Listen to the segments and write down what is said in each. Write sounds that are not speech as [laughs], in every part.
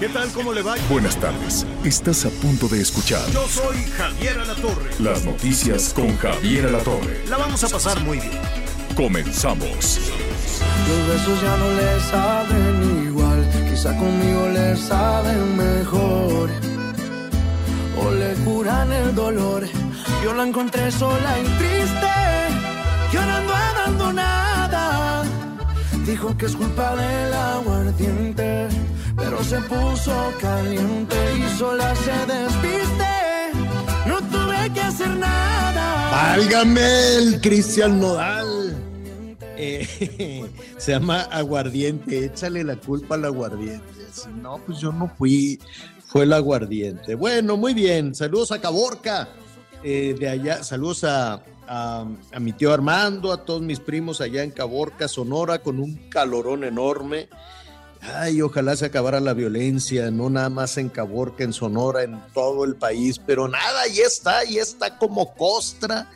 ¿Qué tal? ¿Cómo le va? Buenas tardes. Estás a punto de escuchar Yo soy Javier Alatorre. las noticias con Javier Alatorre. La vamos a pasar muy bien. Comenzamos. Los besos ya no le saben igual, quizá conmigo le saben mejor. O le curan el dolor. Yo la encontré sola y triste, llorando abandonada. Dijo que es culpa del aguardiente, pero se puso caliente y sola se despiste. No tuve que hacer nada. Válgame el Cristian Nodal. Eh, [laughs] se llama aguardiente, échale la culpa al aguardiente. Si no, pues yo no fui, fue el aguardiente. Bueno, muy bien, saludos a Caborca, eh, de allá, saludos a, a, a mi tío Armando, a todos mis primos allá en Caborca, Sonora, con un calorón enorme. Ay, ojalá se acabara la violencia, no nada más en Caborca, en Sonora, en todo el país, pero nada, ahí está, ahí está como costra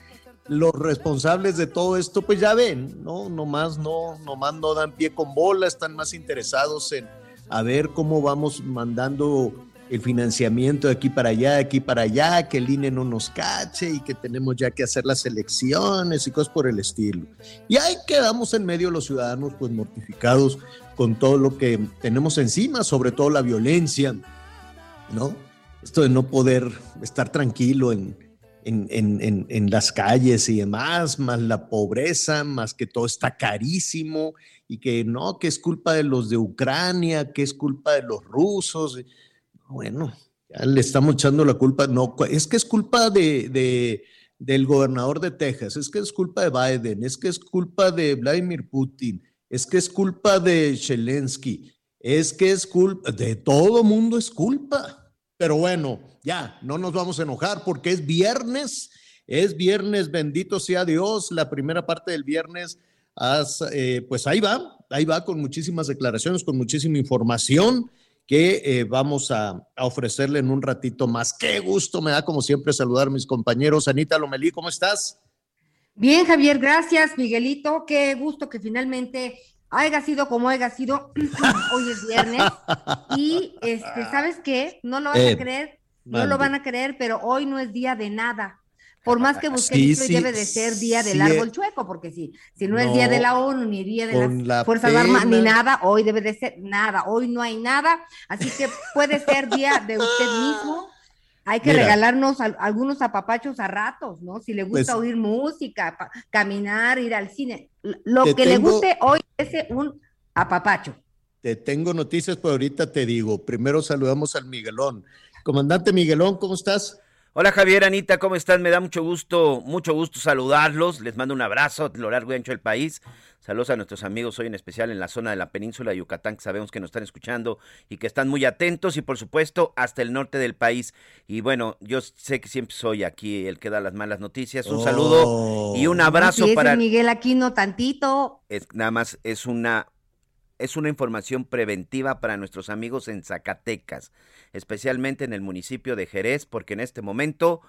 los responsables de todo esto, pues ya ven, ¿no? Nomás no, nomás no dan pie con bola, están más interesados en a ver cómo vamos mandando el financiamiento de aquí para allá, de aquí para allá, que el INE no nos cache y que tenemos ya que hacer las elecciones y cosas por el estilo. Y ahí quedamos en medio los ciudadanos, pues mortificados con todo lo que tenemos encima, sobre todo la violencia, ¿no? Esto de no poder estar tranquilo en, en, en, en, las calles y demás, más la pobreza, más que todo está carísimo y que no, que es culpa de los de Ucrania, que es culpa de los rusos. Bueno, ya le estamos echando la culpa. No, es que es culpa de, de, del gobernador de Texas, es que es culpa de Biden, es que es culpa de Vladimir Putin, es que es culpa de Zelensky, es que es culpa, de todo mundo es culpa. Pero bueno, ya, no nos vamos a enojar porque es viernes, es viernes, bendito sea Dios, la primera parte del viernes, has, eh, pues ahí va, ahí va con muchísimas declaraciones, con muchísima información que eh, vamos a, ofrecerle en un ratito más. Qué gusto me da, como siempre, saludar a mis compañeros. Anita Lomelí, ¿cómo estás? Bien, Javier, gracias, Miguelito. Qué gusto que finalmente haya sido como haya sido, [clears throat] hoy es viernes, y este, ¿sabes qué? No lo eh, a creer, no lo van a creer, pero hoy no es día de nada. Por más que busque, sí, sí, debe de ser día del sí, árbol chueco, porque si, si no, no, es día de la ONU, ni día de las la Fuerzas Armadas, ni nada, hoy debe de ser nada, hoy no hay nada, así que puede ser día de usted mismo, hay que Mira, regalarnos a, algunos apapachos a ratos, ¿no? Si le gusta pues, oír música, pa, caminar, ir al cine. Lo que tengo, le guste hoy es un apapacho. Te tengo noticias, pero ahorita te digo. Primero saludamos al Miguelón. Comandante Miguelón, ¿cómo estás? Hola Javier, Anita, ¿cómo están? Me da mucho gusto, mucho gusto saludarlos. Les mando un abrazo a lo largo y ancho del país. Saludos a nuestros amigos hoy en especial en la zona de la península de Yucatán, que sabemos que nos están escuchando y que están muy atentos y por supuesto hasta el norte del país. Y bueno, yo sé que siempre soy aquí el que da las malas noticias. Un oh. saludo y un abrazo si para... Miguel aquí no tantito. Es, nada más es una es una información preventiva para nuestros amigos en Zacatecas, especialmente en el municipio de Jerez, porque en este momento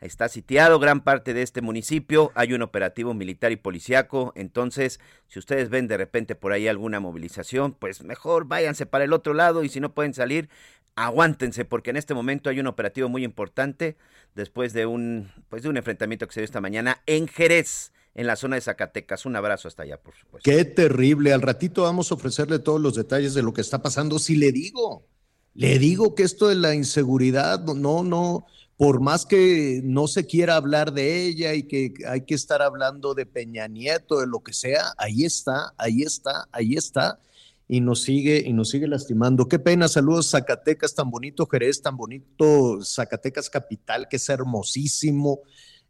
está sitiado gran parte de este municipio, hay un operativo militar y policiaco, entonces si ustedes ven de repente por ahí alguna movilización, pues mejor váyanse para el otro lado y si no pueden salir, aguántense porque en este momento hay un operativo muy importante después de un pues de un enfrentamiento que se dio esta mañana en Jerez en la zona de Zacatecas. Un abrazo hasta allá, por supuesto. Qué terrible. Al ratito vamos a ofrecerle todos los detalles de lo que está pasando. Si le digo, le digo que esto de la inseguridad, no, no, por más que no se quiera hablar de ella y que hay que estar hablando de Peña Nieto, de lo que sea, ahí está, ahí está, ahí está. Y nos sigue, y nos sigue lastimando. Qué pena, saludos Zacatecas, tan bonito Jerez, tan bonito Zacatecas capital, que es hermosísimo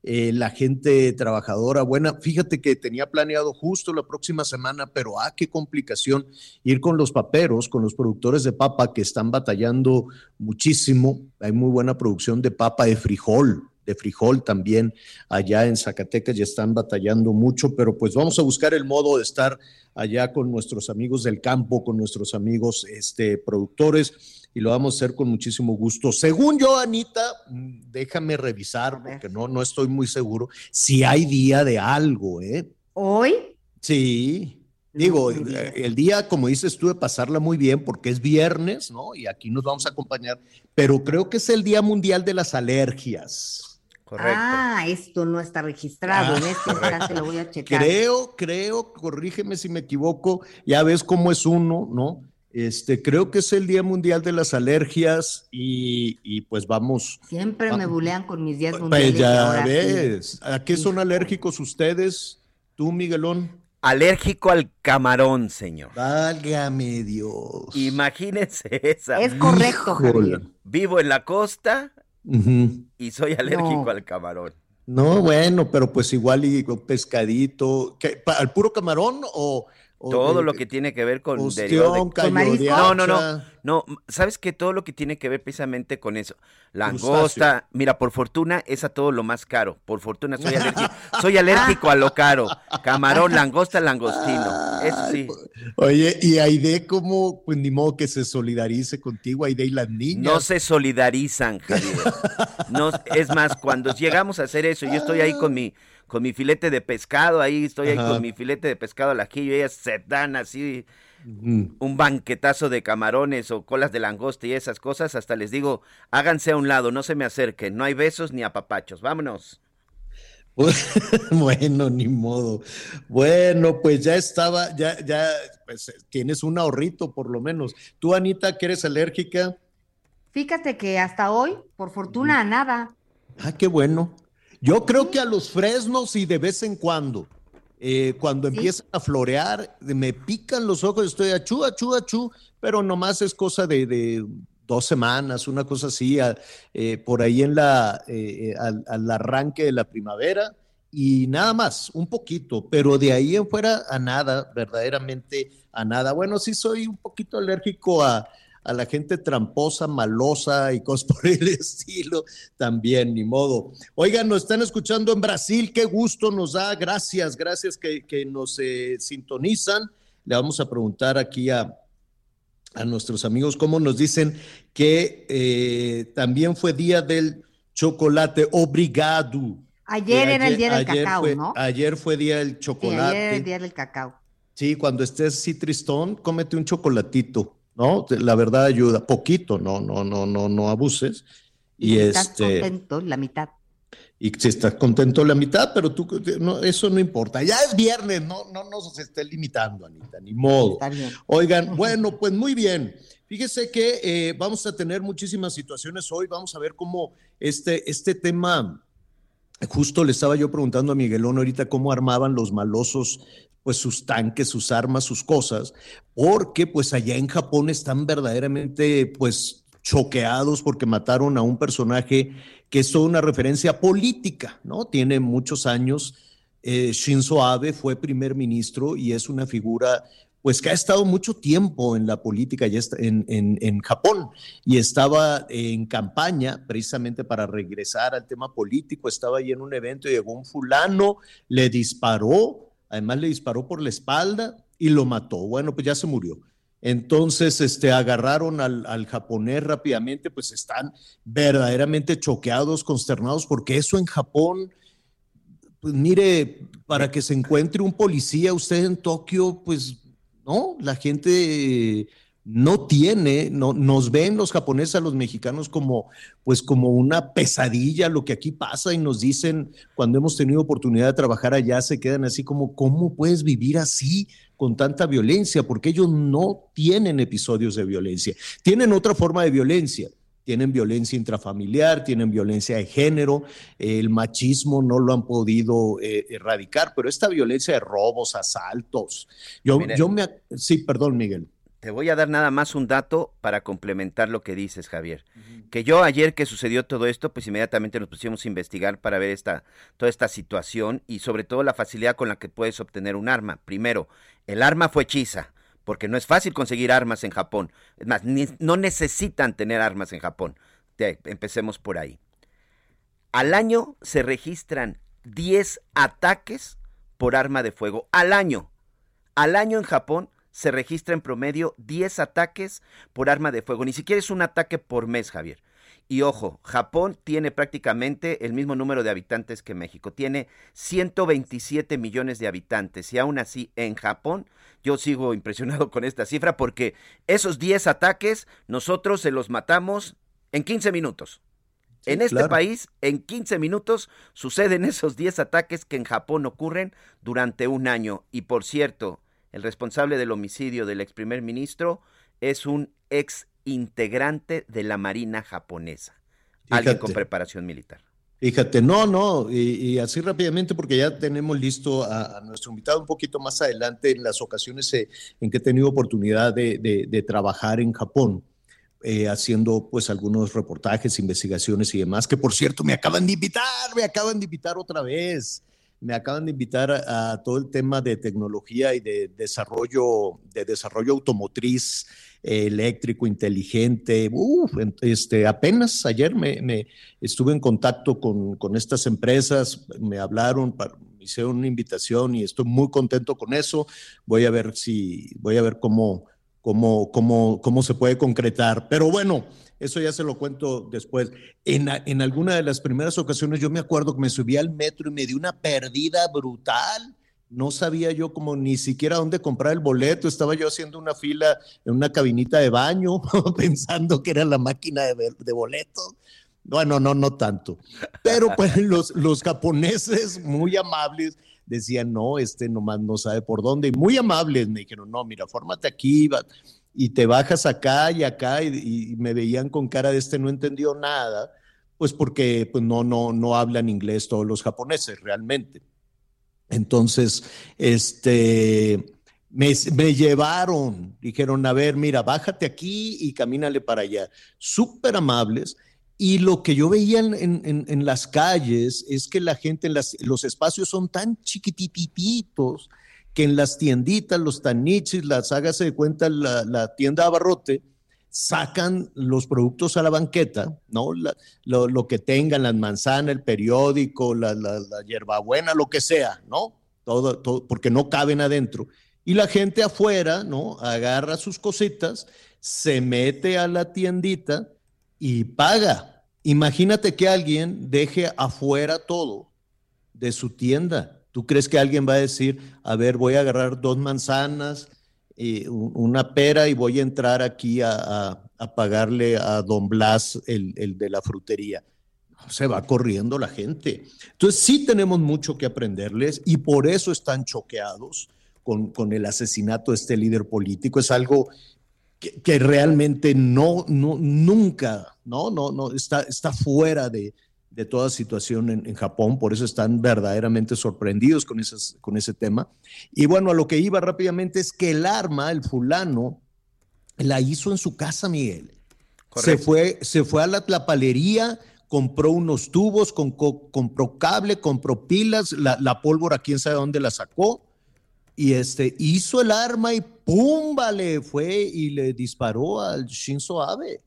eh, la gente trabajadora buena. Fíjate que tenía planeado justo la próxima semana, pero ah, qué complicación ir con los paperos, con los productores de papa que están batallando muchísimo. Hay muy buena producción de papa de frijol, de frijol también allá en Zacatecas ya están batallando mucho, pero pues vamos a buscar el modo de estar allá con nuestros amigos del campo, con nuestros amigos este, productores y lo vamos a hacer con muchísimo gusto. Según yo, Anita, mm, déjame revisar porque no, no estoy muy seguro si hay día de algo, ¿eh? ¿Hoy? Sí. Digo, el día, como dices tú, de pasarla muy bien porque es viernes, ¿no? Y aquí nos vamos a acompañar, pero creo que es el Día Mundial de las Alergias. Ah, esto no está registrado. en este instante lo voy a checar. Creo, creo, corrígeme si me equivoco, ya ves cómo es uno, ¿no? Este, creo que es el Día Mundial de las Alergias y, pues vamos. Siempre me bulean con mis días pues mundiales. ya ves. ¿A qué son alérgicos ustedes? ¿Tú, Miguelón? Alérgico al camarón, señor. Válgame Dios. Imagínense esa. Es correcto, Vivo en la costa y soy alérgico al camarón. No, bueno, pero pues igual y pescadito, ¿al puro camarón o, todo lo que tiene que ver con ostión, de... No, no, no. No, sabes que todo lo que tiene que ver precisamente con eso. Langosta, mira, por fortuna es a todo lo más caro. Por fortuna soy [laughs] alérgico. soy alérgico a lo caro. Camarón, langosta, langostino. Eso sí. Oye, y Aide, ¿cómo? Pues ni modo que se solidarice contigo, Aide y las niñas. No se solidarizan, Javier. No, es más, cuando llegamos a hacer eso, yo estoy ahí con mi con mi filete de pescado, ahí estoy ahí con mi filete de pescado al ajillo, y ellas se dan así un banquetazo de camarones o colas de langosta y esas cosas, hasta les digo, háganse a un lado, no se me acerquen, no hay besos ni apapachos, vámonos. [laughs] bueno, ni modo. Bueno, pues ya estaba, ya, ya, pues tienes un ahorrito por lo menos. Tú, Anita, que eres alérgica. Fíjate que hasta hoy, por fortuna, a nada. Ah, qué bueno. Yo creo que a los fresnos y de vez en cuando, eh, cuando empiezan a florear, me pican los ojos, estoy achú, achú, achú, pero nomás es cosa de, dos semanas, una cosa así, eh, por ahí en la, eh, al, arranque de la primavera y nada más, un poquito, pero de ahí en fuera a nada, verdaderamente a nada. Bueno, sí soy un poquito alérgico a, a la gente tramposa, malosa y cosas por el [laughs] estilo, también, ni modo. Oigan, nos están escuchando en Brasil, qué gusto nos da, gracias, gracias que, nos eh, sintonizan. Le vamos a preguntar aquí a, a nuestros amigos cómo nos dicen que eh, también fue día del chocolate, obrigado. Ayer, era el día del cacao, ¿no? Ayer fue día del chocolate. ayer era el día del cacao. Sí, cuando estés así tristón, cómete un chocolatito. ¿No? La verdad ayuda, poquito, no, no, no, no, no abuses. Y, estás este, contento, la mitad. Y si estás contento la mitad, pero tú, no, eso no importa. Ya es viernes, no, no nos esté limitando, Anita, ni modo. Oigan, bueno, pues muy bien. Fíjese que eh, vamos a tener muchísimas situaciones hoy. Vamos a ver cómo este, este tema, justo le estaba yo preguntando a Miguelón ahorita cómo armaban los malosos pues sus tanques, sus armas, sus cosas, porque pues allá en Japón están verdaderamente pues choqueados porque mataron a un personaje que es toda una referencia política, ¿no? Tiene muchos años. Eh, Shinzo Abe fue primer ministro y es una figura pues que ha estado mucho tiempo en la política ya en, en, en, Japón y estaba en campaña precisamente para regresar al tema político, estaba ahí en un evento llegó un fulano, le disparó Además le disparó por la espalda y lo mató. Bueno, pues ya se murió. Entonces, este, agarraron al, japonés rápidamente, pues están verdaderamente choqueados, consternados, porque eso en Japón, pues mire, para que se encuentre un policía usted en Tokio, pues no, la gente no tiene, no, nos ven los japoneses a los mexicanos como, pues como una pesadilla lo que aquí pasa y nos dicen cuando hemos tenido oportunidad de trabajar allá, se quedan así como, ¿cómo puedes vivir así con tanta violencia? Porque ellos no tienen episodios de violencia, tienen otra forma de violencia. Tienen violencia intrafamiliar, tienen violencia de género, el machismo no lo han podido eh, erradicar, pero esta violencia de robos, asaltos. Yo, yo me. Sí, perdón, Miguel te voy a dar nada más un dato para complementar lo que dices, Javier. Que yo ayer que sucedió todo esto, pues inmediatamente nos pusimos a investigar para ver esta, toda esta situación y sobre todo la facilidad con la que puedes obtener un arma. Primero, el arma fue hechiza, porque no es fácil conseguir armas en Japón. Es más, no necesitan tener armas en Japón. empecemos por ahí. Al año se registran 10 ataques por arma de fuego. Al año. Al año en Japón se registra en promedio 10 ataques por arma de fuego. Ni siquiera es un ataque por mes, Javier. Y ojo, Japón tiene prácticamente el mismo número de habitantes que México. Tiene 127 millones de habitantes. Y aún así, en Japón, yo sigo impresionado con esta cifra porque esos 10 ataques nosotros se los matamos en 15 minutos. en este país, en 15 minutos, suceden esos 10 ataques que en Japón ocurren durante un año. Y por cierto, el responsable del homicidio del ex primer ministro es un ex integrante de la Marina japonesa, alguien con preparación militar. Fíjate, no, no, y, así rápidamente porque ya tenemos listo a, nuestro invitado un poquito más adelante en las ocasiones eh, en que he tenido oportunidad de, trabajar en Japón. Eh, haciendo pues algunos reportajes, investigaciones y demás, que por cierto me acaban de invitar, me acaban de invitar otra vez me acaban de invitar a, todo el tema de tecnología y de desarrollo, de desarrollo automotriz eléctrico, inteligente. este, apenas ayer me, estuve en contacto con, con, estas empresas, me hablaron, me hicieron una invitación y estoy muy contento con eso. Voy a ver si, voy a ver cómo, cómo, cómo, cómo se puede concretar. Pero bueno, eso ya se lo cuento después. En, en alguna de las primeras ocasiones yo me acuerdo que me subí al metro y me di una pérdida brutal. No sabía yo como ni siquiera dónde comprar el boleto. Estaba yo haciendo una fila en una cabinita de baño [laughs] pensando que era la máquina de, de boletos. Bueno, no, no tanto. Pero pues [laughs] los, los japoneses muy amables decían, no, este nomás no sabe por dónde. Y muy amables me dijeron, no, mira, fórmate aquí, y te bajas acá y acá y, me veían con cara de este no entendió nada, pues porque pues no, no, no hablan inglés todos los japoneses realmente. Entonces, este, me, me, llevaron, dijeron, a ver, mira, bájate aquí y camínale para allá. Súper amables. Y lo que yo veía en, en, en, las calles es que la gente, en las, los espacios son tan chiquitititos que en las tienditas, los tanichis, las hágase de cuenta la, tienda abarrote, sacan los productos a la banqueta, ¿no? lo, lo, que tengan, las manzanas, el periódico, la, la, hierbabuena, lo que sea, ¿no? Todo, todo, porque no caben adentro. Y la gente afuera, ¿no? Agarra sus cositas, se mete a la tiendita y paga. Imagínate que alguien deje afuera todo de su tienda ¿Tú crees que alguien va a decir, a ver, voy a agarrar dos manzanas, y una pera y voy a entrar aquí a, pagarle a don Blas el, de la frutería? Se va corriendo la gente. Entonces sí tenemos mucho que aprenderles y por eso están choqueados con, con el asesinato de este líder político. Es algo que, realmente no, no, nunca, no, no, no, está, está fuera de, de toda situación en, Japón, por eso están verdaderamente sorprendidos con, esas, con ese tema. Y bueno, a lo que iba rápidamente es que el arma, el fulano, la hizo en su casa, Miguel. Se fue, se fue a la tlapalería, compró unos tubos, compró cable, compró pilas, la, la, pólvora, quién sabe dónde la sacó, y este, hizo el arma y ¡pum! Vale, fue y le disparó al Shinzo Abe.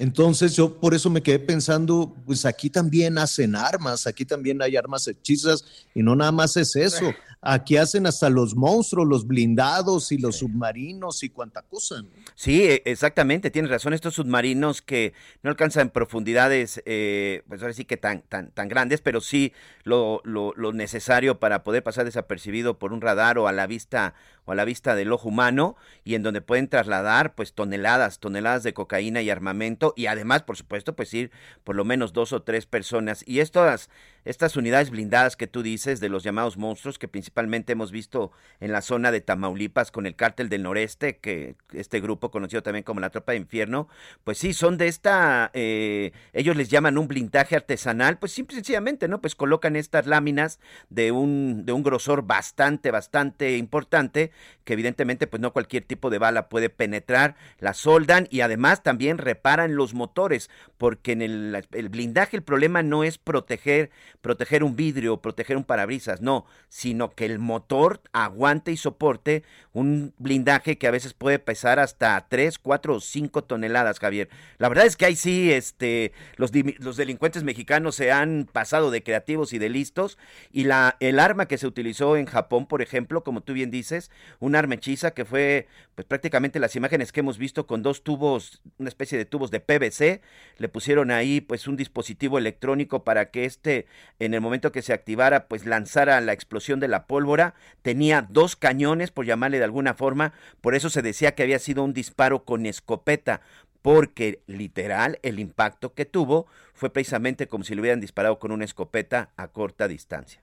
Entonces yo por eso me quedé pensando, pues aquí también hacen armas, aquí también hay armas hechizas y no nada más es eso. Aquí hacen hasta los monstruos, los blindados y los submarinos y cuánta cosa. Sí, e, exactamente, tienes razón. Estos submarinos que no alcanzan profundidades, eh, pues ahora sí que tan, tan, tan grandes, pero sí lo, lo, lo, necesario para poder pasar desapercibido por un radar o a la vista o a la vista del ojo humano y en donde pueden trasladar pues toneladas, toneladas de cocaína y armamento y además, por supuesto, pues ir por lo menos dos o tres personas. Y estas estas unidades blindadas que tú dices de los llamados monstruos que principalmente hemos visto en la zona de Tamaulipas con el cártel del noreste, que este grupo conocido también como la Tropa de Infierno, pues sí, son de esta, eh, ellos les llaman un blindaje artesanal, pues simple y sencillamente, ¿no? Pues colocan estas láminas de un, de un grosor bastante, bastante importante, que evidentemente pues no cualquier tipo de bala puede penetrar, la soldan y además también reparan los motores, porque en el, el blindaje el problema no es proteger proteger un vidrio, proteger un parabrisas, no, sino que el motor aguante y soporte un blindaje que a veces puede pesar hasta 3, 4 o 5 toneladas, Javier. La verdad es que ahí sí, este, los, los delincuentes mexicanos se han pasado de creativos y de listos, y la, el arma que se utilizó en Japón, por ejemplo, como tú bien dices, un arma hechiza que fue, pues prácticamente las imágenes que hemos visto con dos tubos, una especie de tubos de PVC, le pusieron ahí pues un dispositivo electrónico para que este en el momento que se activara, pues lanzara la explosión de la pólvora. Tenía dos cañones, por llamarle de alguna forma, por eso se decía que había sido un disparo con escopeta, porque literal el impacto que tuvo fue precisamente como si le hubieran disparado con una escopeta a corta distancia.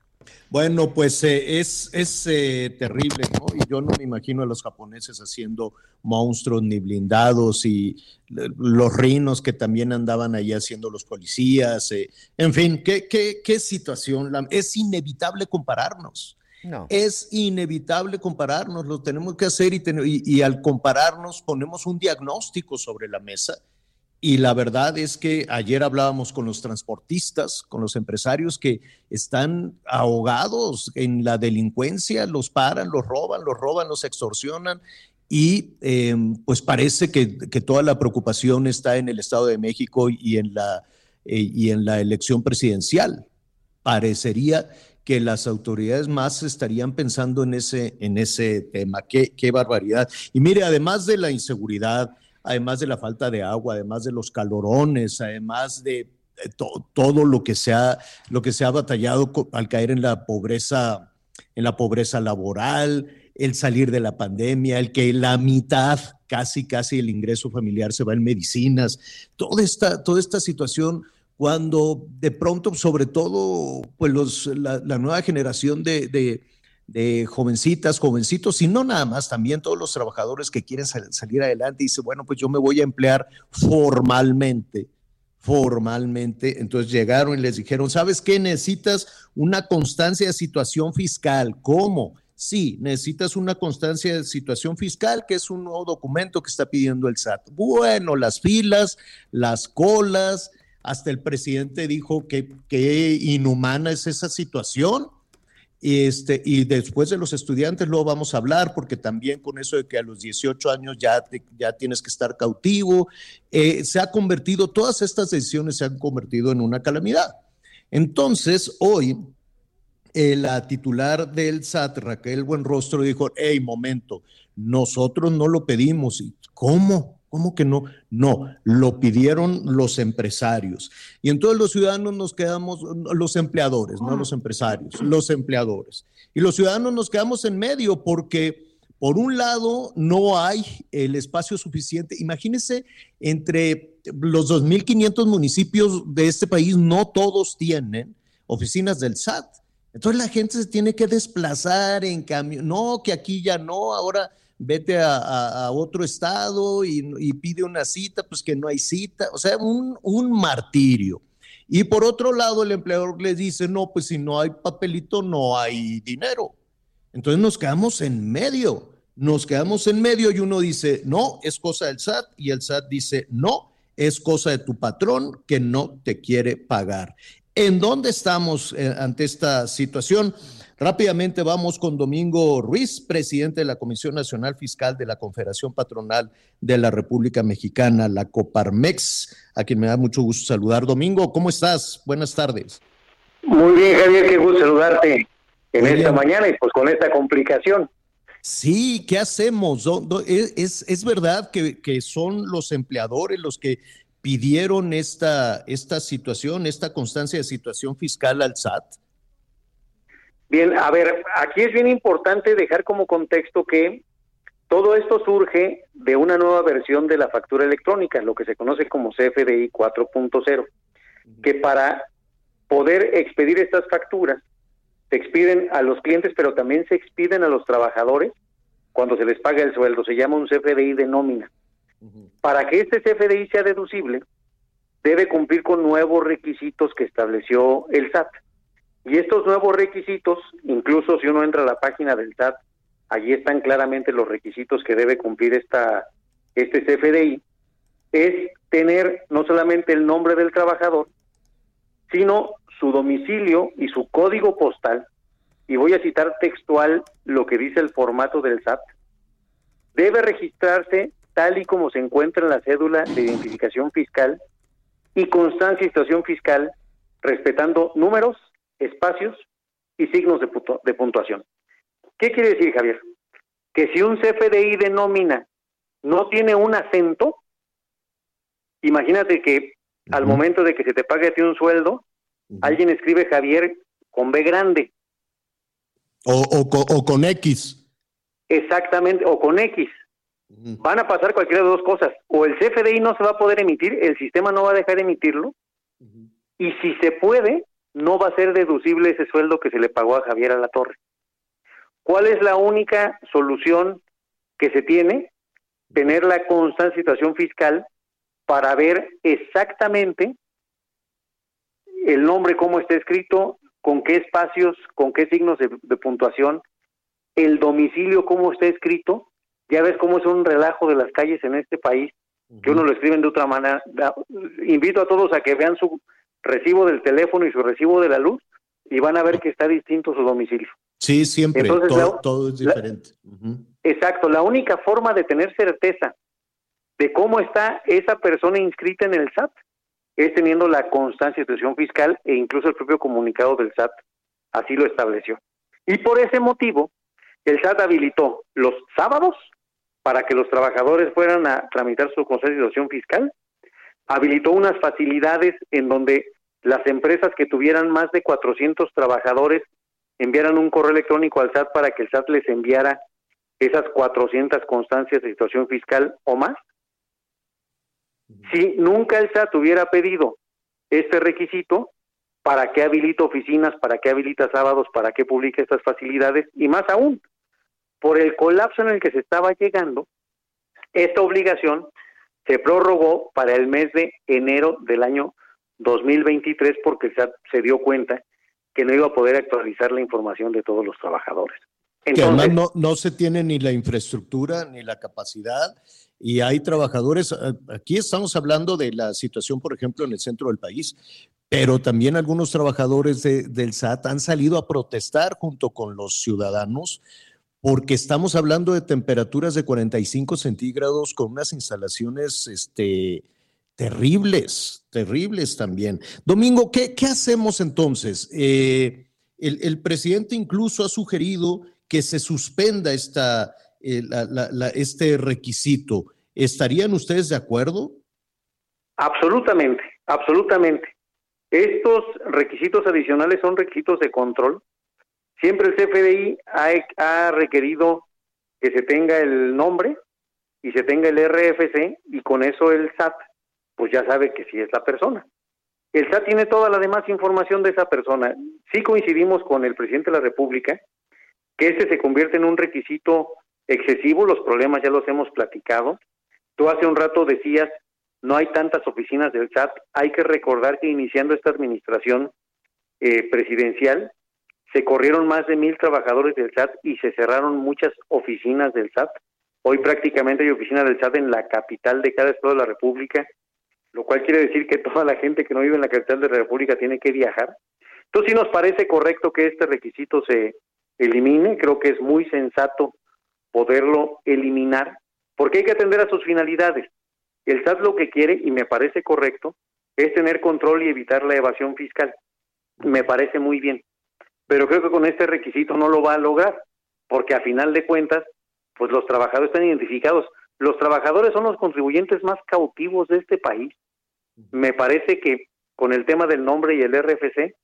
Bueno, pues eh, es, es eh, terrible, ¿no? Y yo no me imagino a los japoneses haciendo monstruos ni blindados y los rinos que también andaban ahí haciendo los policías. Eh, en fin, ¿qué, qué, qué situación? es inevitable compararnos. No. Es inevitable compararnos, lo tenemos que hacer y, y al compararnos ponemos un diagnóstico sobre la mesa y la verdad es que ayer hablábamos con los transportistas, con los empresarios que están ahogados en la delincuencia, los paran, los roban, los roban, los extorsionan y em, pues parece que, toda la preocupación está en el Estado de México y en la, eh, y en la elección presidencial. Parecería que las autoridades más estarían pensando en ese, en ese tema. Qué, qué barbaridad. Y mire, además de la inseguridad, además de la falta de agua, además de los calorones, además de todo lo que se ha, lo que batallado al caer en la pobreza, en la pobreza laboral, el salir de la pandemia, el que la mitad, casi, casi el ingreso familiar se va en medicinas, toda esta, toda esta situación cuando de pronto, sobre todo, pues los, la, nueva generación de de jovencitas, jovencitos, y no nada más, también todos los trabajadores que quieren salir adelante y dicen, bueno, pues yo me voy a emplear formalmente, formalmente. Entonces llegaron y les dijeron, ¿sabes qué? Necesitas una constancia de situación fiscal. ¿Cómo? Sí, necesitas una constancia de situación fiscal, que es un nuevo documento que está pidiendo el SAT. Bueno, las filas, las colas, hasta el presidente dijo que, que inhumana es esa situación este, y después de los estudiantes luego vamos a hablar, porque también con eso de que a los 18 años ya, ya tienes que estar cautivo, eh, se ha convertido, todas estas decisiones se han convertido en una calamidad. Entonces, hoy, eh, la titular del SAT, Raquel Buenrostro, dijo, hey, momento, nosotros no lo pedimos. ¿Cómo? ¿Cómo que no? No, lo pidieron los empresarios. Y entonces los ciudadanos nos quedamos, los empleadores, no los empresarios, los empleadores. Y los ciudadanos nos quedamos en medio porque, por un lado, no hay el espacio suficiente. Imagínense, entre los 2.500 municipios de este país, no todos tienen oficinas del SAT. Entonces la gente se tiene que desplazar en cambio. No, que aquí ya no, ahora vete a, otro estado y, pide una cita, pues que no hay cita, o sea, un, martirio. Y por otro lado, el empleador le dice, no, pues si no hay papelito, no hay dinero. Entonces nos quedamos en medio, nos quedamos en medio y uno dice, no, es cosa del SAT, y el SAT dice, no, es cosa de tu patrón que no te quiere pagar. ¿En dónde estamos eh, ante esta situación? Rápidamente vamos con Domingo Ruiz, presidente de la Comisión Nacional Fiscal de la Confederación Patronal de la República Mexicana, la Coparmex, a quien me da mucho gusto saludar. Domingo, ¿cómo estás? Buenas tardes. Muy bien, Javier, qué gusto saludarte en esta mañana y pues con esta complicación. Sí, ¿qué hacemos? ¿Es, es verdad que, que, son los empleadores los que pidieron esta, esta situación, esta constancia de situación fiscal al SAT? Bien, a ver, aquí es bien importante dejar como contexto que todo esto surge de una nueva versión de la factura electrónica, lo que se conoce como CFDI 4.0, que para poder expedir estas facturas. Se expiden a los clientes, pero también se expiden a los trabajadores cuando se les paga el sueldo. Se llama un CFDI de nómina. Para que este CFDI sea deducible, debe cumplir con nuevos requisitos que estableció el SAT. Y estos nuevos requisitos, incluso si uno entra a la página del SAT, allí están claramente los requisitos que debe cumplir esta este CFDI, es tener no solamente el nombre del trabajador, sino su domicilio y su código postal. Y voy a citar textual lo que dice el formato del SAT. Debe registrarse tal y como se encuentra en la cédula de identificación fiscal y constancia de situación fiscal, respetando números, espacios y signos de, de puntuación. ¿Qué quiere decir, Javier? Que si un CFDI denomina no tiene un acento, imagínate que al momento de que se te pague a ti un sueldo, alguien escribe Javier con B grande. O, o, con X. Exactamente, o con X. Van a pasar cualquiera de dos cosas. O el CFDI no se va a poder emitir, el sistema no va a dejar emitirlo. Y si se puede, no va a ser deducible ese sueldo que se le pagó a Javier a la torre. ¿Cuál es la única solución que se tiene? Tener la constante situación fiscal para ver exactamente el nombre, cómo está escrito, con qué espacios, con qué signos de, puntuación, el domicilio, cómo está escrito. Ya ves cómo es un relajo de las calles en este país, que uno lo escriben de otra manera. Invito a todos a que vean su recibo del teléfono y su recibo de la luz y van a ver que está distinto su domicilio. Sí, siempre, todo, es diferente. Exacto, la única forma de tener certeza de cómo está esa persona inscrita en el SAT es teniendo la constancia de situación fiscal e incluso el propio comunicado del SAT así lo estableció. Y por ese motivo, el SAT habilitó los sábados para que los trabajadores fueran a tramitar su constancia de situación fiscal, habilitó unas facilidades en donde las empresas que tuvieran más de 400 trabajadores enviaran un correo electrónico al SAT para que el SAT les enviara esas 400 constancias de situación fiscal o más. Si nunca el SAT hubiera pedido este requisito, ¿para qué habilita oficinas? ¿Para qué habilita sábados? ¿Para qué publica estas facilidades? Y más aún, por el colapso en el que se estaba llegando, esta obligación se prorrogó para el mes de enero del año 2023 porque el SAT se dio cuenta que no iba a poder actualizar la información de todos los trabajadores. que además no, no se tiene ni la infraestructura ni la capacidad y hay trabajadores, eh, aquí estamos hablando de la situación, por ejemplo, en el centro del país, pero también algunos trabajadores del SAT han salido a protestar junto con los ciudadanos porque estamos hablando de temperaturas de 45 centígrados con unas instalaciones este, terribles, terribles también. Domingo, ¿qué, qué hacemos entonces? Eh, el, el, presidente incluso ha sugerido que se suspenda esta, eh, este requisito. ¿Estarían ustedes de acuerdo? Absolutamente, absolutamente. Estos requisitos adicionales son requisitos de control. Siempre el CFDI ha, requerido que se tenga el nombre y se tenga el RFC y con eso el SAT pues ya sabe que sí es la persona. El SAT tiene toda la demás información de esa persona. Sí coincidimos con el presidente de la República que este se convierte en un requisito excesivo, los problemas ya los hemos platicado. Tú hace un rato decías, no hay tantas oficinas del SAT, hay que recordar que iniciando esta administración eh, presidencial, se corrieron más de mil trabajadores del SAT y se cerraron muchas oficinas del SAT. Hoy prácticamente hay oficinas del SAT en la capital de cada estado de la República, lo cual quiere decir que toda la gente que no vive en la capital de la República tiene que viajar. Entonces sí nos parece correcto que este requisito se elimine, creo que es muy sensato poderlo eliminar, porque hay que atender a sus finalidades. El SAT lo que quiere, y me parece correcto, es tener control y evitar la evasión fiscal. Me parece muy bien. Pero creo que con este requisito no lo va a lograr, porque a final de cuentas, pues los trabajadores están identificados. Los trabajadores son los contribuyentes más cautivos de este país. Me parece que con el tema del nombre y el RFC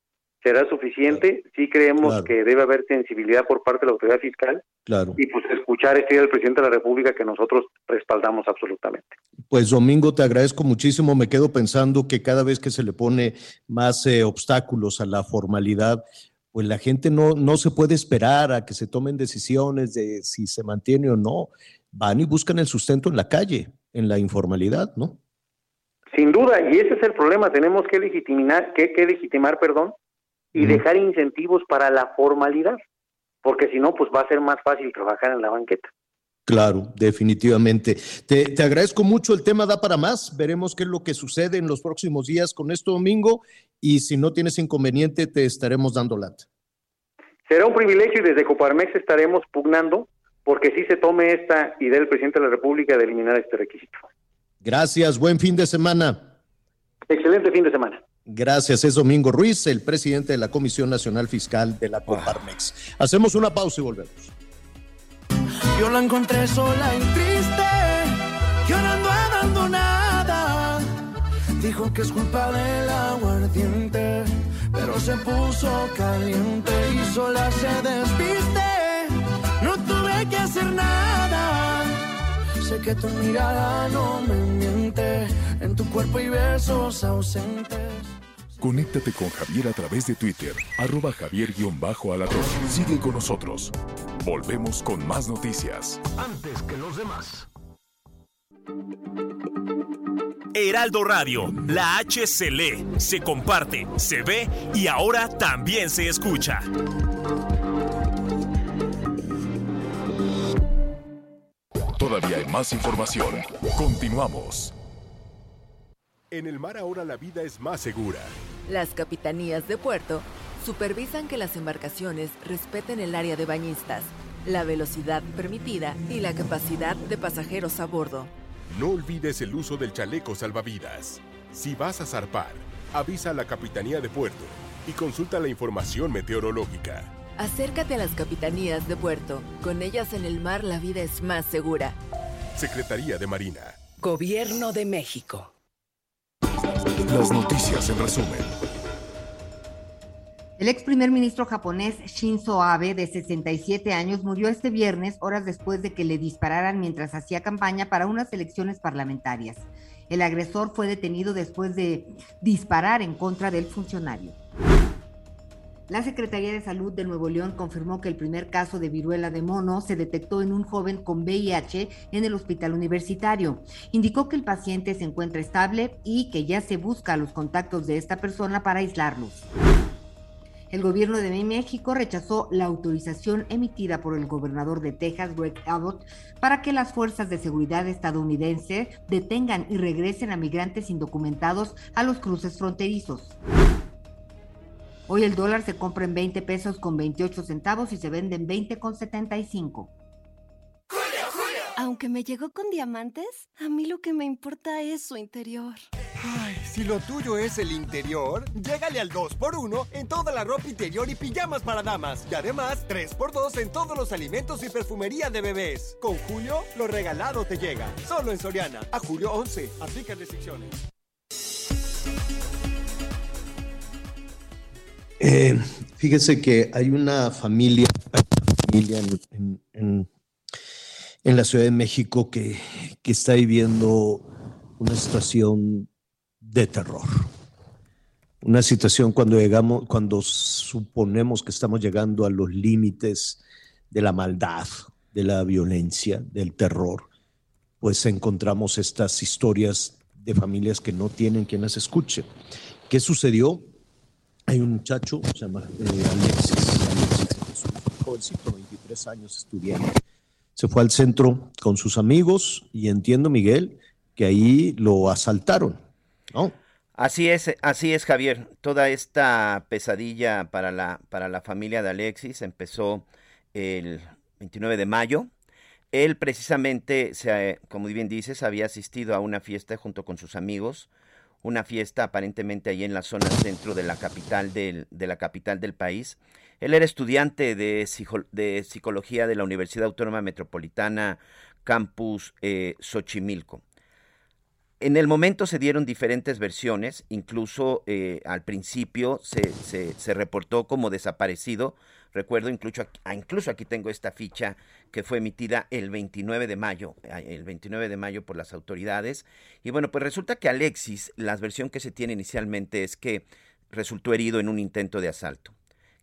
será suficiente. Sí creemos que debe haber sensibilidad por parte de la autoridad fiscal. Claro. Y pues escuchar este día del presidente de la República que nosotros respaldamos absolutamente. Pues Pues Domingo, te agradezco muchísimo. Me quedo pensando que cada vez que se le pone más eh, obstáculos a la formalidad, pues la gente no, no se puede esperar a que se tomen decisiones de si se mantiene o no. Van y buscan el sustento en la calle, en la informalidad, ¿no? Sin duda, y ese es el problema. Tenemos que legitimar, que, que legitimar, perdón, y dejar incentivos para la formalidad, porque si no, pues va a ser más fácil trabajar en la banqueta. Claro, definitivamente. Te, te, agradezco mucho, el tema da para más. Veremos qué es lo que sucede en los próximos días con esto domingo y si no tienes inconveniente te estaremos dando lata. Será un privilegio y desde Coparmex estaremos pugnando porque sí se tome esta idea del presidente de la República de eliminar este requisito. Gracias, buen fin de semana. Excelente fin de semana. Gracias, es Domingo Ruiz, el presidente de la Comisión Nacional Fiscal de la Coparmex. Hacemos una pausa y volvemos. Yo la encontré sola y triste, llorando abandonada. Dijo que es culpa del aguardiente, pero se puso caliente y sola se despiste. Hacer nada. Sé que tu mirada no me miente, en tu cuerpo y besos ausentes. Conéctate con Javier a través de Twitter, arroba javier-alatón. Sigue con nosotros. Volvemos con más noticias. Antes que los demás. Heraldo Radio, la H se lee, se comparte, se ve y ahora también se escucha. Más información. Continuamos. En el mar ahora la vida es más segura. Las capitanías de puerto supervisan que las embarcaciones respeten el área de bañistas, la velocidad permitida y la capacidad de pasajeros a bordo. No olvides el uso del chaleco salvavidas. Si vas a zarpar, avisa a la Capitanía de Puerto y consulta la información meteorológica. Acércate a las capitanías de puerto. Con ellas en el mar la vida es más segura. Secretaría de Marina. Gobierno de México. Las noticias en resumen. El ex primer ministro japonés Shinzo Abe, de 67 años, murió este viernes, horas después de que le dispararan mientras hacía campaña para unas elecciones parlamentarias. El agresor fue detenido después de disparar en contra del funcionario. La Secretaría de Salud de Nuevo León confirmó que el primer caso de viruela de mono se detectó en un joven con VIH en el hospital universitario. Indicó que el paciente se encuentra estable y que ya se busca los contactos de esta persona para aislarlos. El gobierno de México rechazó la autorización emitida por el gobernador de Texas, Greg Abbott, para que las fuerzas de seguridad estadounidenses detengan y regresen a migrantes indocumentados a los cruces fronterizos. Hoy el dólar se compra en 20 pesos con 28 centavos y se vende en 20 con 75. Aunque me llegó con diamantes, a mí lo que me importa es su interior. Ay, si lo tuyo es el interior, llégale al 2x1 en toda la ropa interior y pijamas para damas. Y además, 3x2 en todos los alimentos y perfumería de bebés. Con Julio, lo regalado te llega. Solo en Soriana. A julio 11. Aplica restricciones. Eh, fíjese que hay una familia, hay una familia en, en, la Ciudad de México que, que está viviendo una situación de terror. Una situación cuando llegamos, cuando suponemos que estamos llegando a los límites de la maldad, de la violencia, del terror, pues encontramos estas historias de familias que no tienen quien las escuche. ¿Qué sucedió? Hay un muchacho, se llama eh, Alexis, Alexis, jovencito, 23 años, estudiante. Se fue al centro con sus amigos y entiendo, Miguel, que ahí lo asaltaron, ¿no? Así es, así es, Javier. Toda esta pesadilla para la, para la familia de Alexis empezó el 29 de mayo. Él precisamente, se, como bien dices, había asistido a una fiesta junto con sus amigos una fiesta aparentemente ahí en la zona centro de la capital del, de la capital del país. Él era estudiante de, de psicología de la Universidad Autónoma Metropolitana Campus eh, Xochimilco. En el momento se dieron diferentes versiones, incluso eh, al principio se, se, reportó como desaparecido. Recuerdo, incluso ah, incluso aquí tengo esta ficha que fue emitida el 29 de mayo, ah, el 29 de mayo por las autoridades. Y bueno, pues resulta que Alexis, la versión que se tiene inicialmente es que resultó herido en un intento de asalto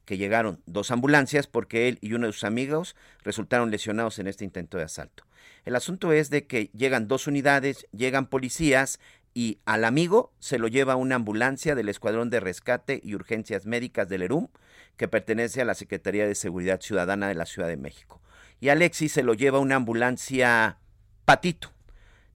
que llegaron dos ambulancias porque él y uno de sus amigos resultaron lesionados en este intento de asalto. El asunto es de que llegan dos unidades, llegan policías y al amigo se lo lleva una ambulancia del Escuadrón de Rescate y Urgencias Médicas del ERUM, que pertenece a la Secretaría de Seguridad Ciudadana de la Ciudad de México. Y Alexis se lo lleva una ambulancia Patito,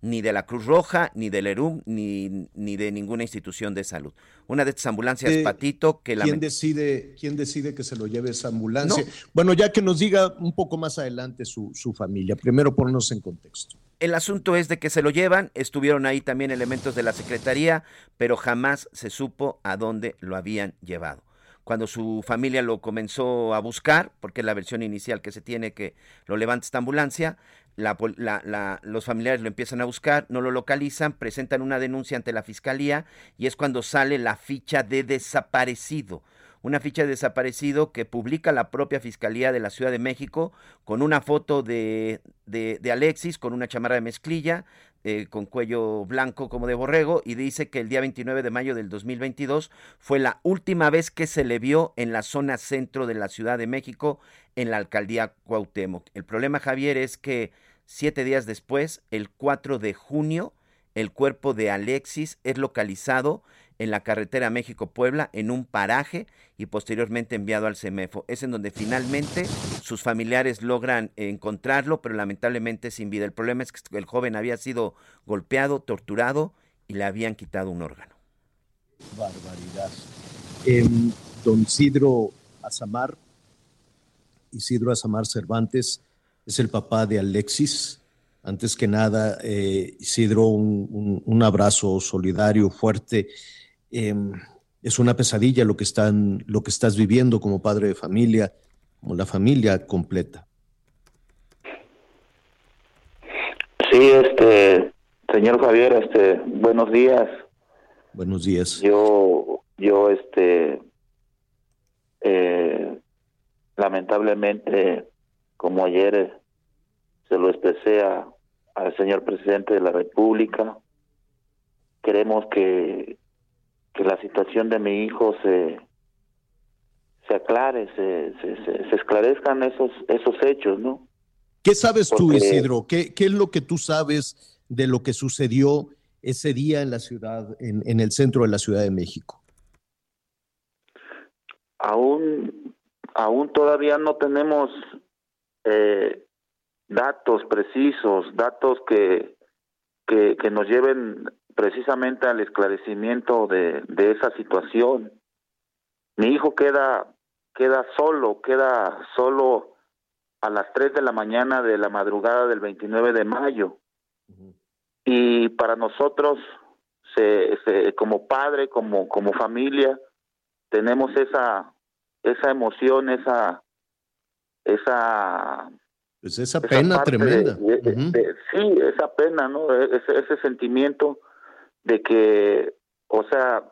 ni de la Cruz Roja, ni del ERUM, ni, ni de ninguna institución de salud. Una de estas ambulancias, Patito, que la... ¿quién decide, ¿Quién decide que se lo lleve esa ambulancia? Bueno, ya que nos diga un poco más adelante su, su familia, primero ponernos en contexto. El asunto es de que se lo llevan, estuvieron ahí también elementos de la Secretaría, pero jamás se supo a dónde lo habían llevado cuando su familia lo comenzó a buscar, porque es la versión inicial que se tiene que lo levanta esta ambulancia, los familiares lo empiezan a buscar, no lo localizan, presentan una denuncia ante la fiscalía y es cuando sale la ficha de desaparecido. Una ficha de desaparecido que publica la propia Fiscalía de la Ciudad de México con una foto de, de, de Alexis con una chamarra de mezclilla, eh, con cuello blanco como de borrego y dice que el día 29 de mayo del 2022 fue la última vez que se le vio en la zona centro de la Ciudad de México en la alcaldía Cuauhtémoc. El problema, Javier, es que siete días después, el 4 de junio, el cuerpo de Alexis es localizado en la carretera México-Puebla en un paraje y posteriormente enviado al CEMEFO. Es en donde finalmente sus familiares logran encontrarlo, pero lamentablemente sin vida. El problema es que el joven había sido golpeado, torturado y le habían quitado un órgano. Barbaridad. Don Isidro Azamar, Isidro Azamar Cervantes, es el papá de Alexis. Antes que nada, eh, Isidro, un abrazo solidario, fuerte Em, es una pesadilla lo que, están, lo que estás viviendo como padre de familia, como la familia completa. Sí, este, señor Javier, este, buenos días. Buenos días. Yo, yo, este, eh, lamentablemente, como ayer eh, se lo expresé al señor presidente de la República, queremos que que la situación de mi hijo se se aclare, se, se, esclarezcan esos esos hechos, ¿no? ¿Qué sabes tú, Isidro? ¿Qué, ¿Qué es lo que tú sabes de lo que sucedió ese día en la ciudad, en, en el centro de la Ciudad de México? Aún, aún todavía no tenemos eh, datos precisos, datos que, que, que nos lleven precisamente al esclarecimiento de, de esa situación. Mi hijo queda queda solo, queda solo a las 3 de la mañana de la madrugada del 29 de mayo. Y para nosotros, se, como padre, como, como familia, tenemos esa, esa emoción, esa, esa pues esa pena tremenda. sí, esa pena, ¿no? E, ese, ese sentimiento de que, o sea,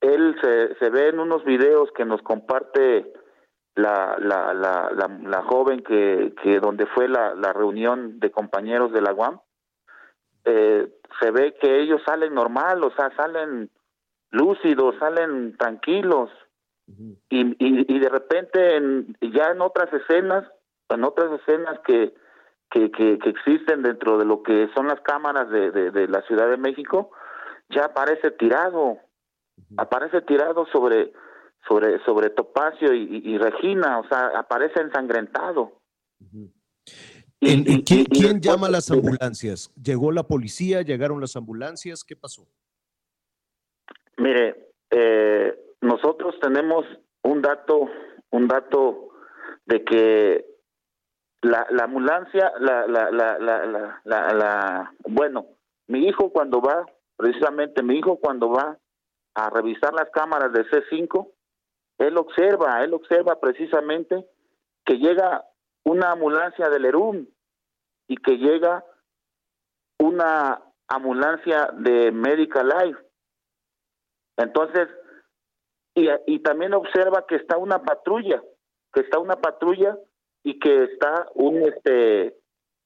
él se, se ve en unos videos que nos comparte la, la, la, la, joven que, que donde fue la, la reunión de compañeros de la UAM, eh, se ve que ellos salen normal, o sea, salen lúcidos, salen tranquilos. y, y, y, de repente en, ya en otras escenas, en otras escenas que, que, que, que existen dentro de lo que son las cámaras de, de, de la Ciudad de México, ya aparece tirado, aparece tirado sobre sobre sobre Topacio y, Regina, o sea, aparece ensangrentado. ¿Quién, llama a las ambulancias? ¿Llegó la policía? ¿Llegaron las ambulancias? ¿Qué pasó? Mire, eh, nosotros tenemos un dato, un dato de que la, la ambulancia, la, la, la, la, la, la, bueno, mi hijo cuando va precisamente mi hijo cuando va a revisar las cámaras de C5, él observa, él observa precisamente que llega una ambulancia del ERUM y que llega una ambulancia de Medical Life. Entonces, y, y también observa que está una patrulla, que está una patrulla y que está un este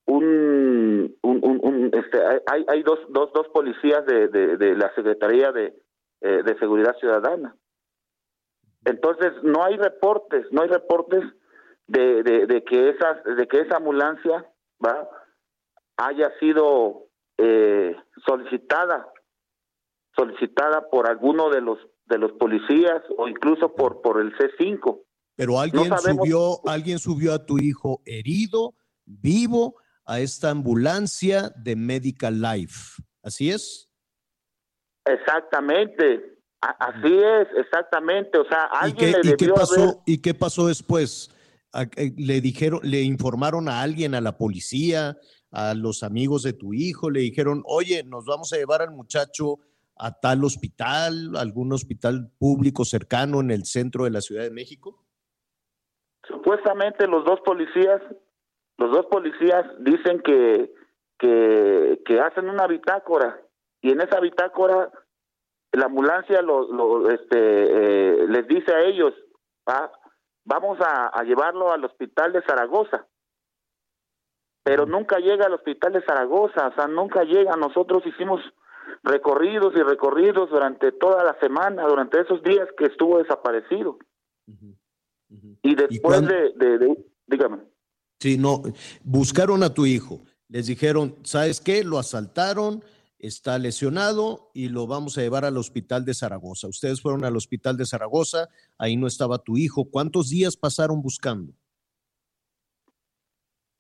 un, un, este hay, hay dos, dos, dos policías de, de, la Secretaría de, eh, de Seguridad Ciudadana. Entonces no hay reportes, no hay reportes de, de, de que esas de que esa ambulancia va haya sido eh, solicitada solicitada por alguno de los de los policías o incluso por por el C5. Pero alguien subió alguien subió a tu hijo herido, vivo a esta ambulancia de Medical Life. ¿Así es? Exactamente. Así es, exactamente. O sea, alguien ¿Y qué, pasó, ¿Y qué pasó después? Eh, ¿Le dijeron, le informaron a alguien, a la policía, a los amigos de tu hijo? ¿Le dijeron, oye, nos vamos a llevar al muchacho a tal hospital, algún hospital público cercano en el centro de la Ciudad de México? Supuestamente los dos policías, los dos policías dicen que, que, que hacen una bitácora y en esa bitácora la ambulancia lo, este, eh, les dice a ellos, ah, vamos a, llevarlo al hospital de Zaragoza. Pero nunca llega al hospital de Zaragoza, o sea, nunca llega. Nosotros hicimos recorridos y recorridos durante toda la semana, durante esos días que estuvo desaparecido. Y después de, de, dígame. Sí, no, buscaron a tu hijo, les dijeron, ¿sabes qué? Lo asaltaron, está lesionado y lo vamos a llevar al hospital de Zaragoza. Ustedes fueron al hospital de Zaragoza, ahí no estaba tu hijo. ¿Cuántos días pasaron buscando?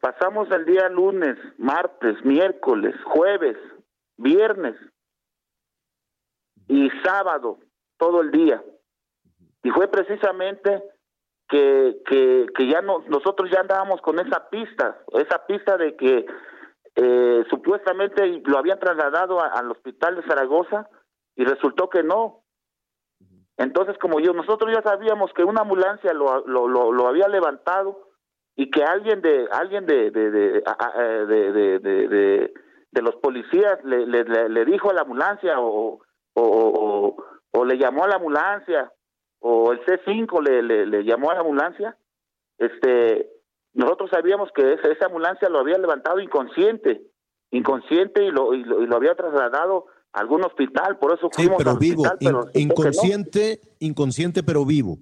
Pasamos el día lunes, martes, miércoles, jueves, viernes y sábado, todo el día. Y fue precisamente que, que, ya no, nosotros ya andábamos con esa pista, esa pista de que eh, supuestamente lo habían trasladado al hospital de Zaragoza y resultó que no. Entonces, como yo, nosotros ya sabíamos que una ambulancia lo, lo, lo, había levantado y que alguien de alguien de de, de, de los policías le, dijo a la ambulancia o, o, le llamó a la ambulancia o el C5 le, le, le llamó a la ambulancia, este nosotros sabíamos que esa, esa ambulancia lo había levantado inconsciente, inconsciente y lo, y lo, había trasladado a algún hospital, por eso fuimos pero vivo, inconsciente, inconsciente pero vivo.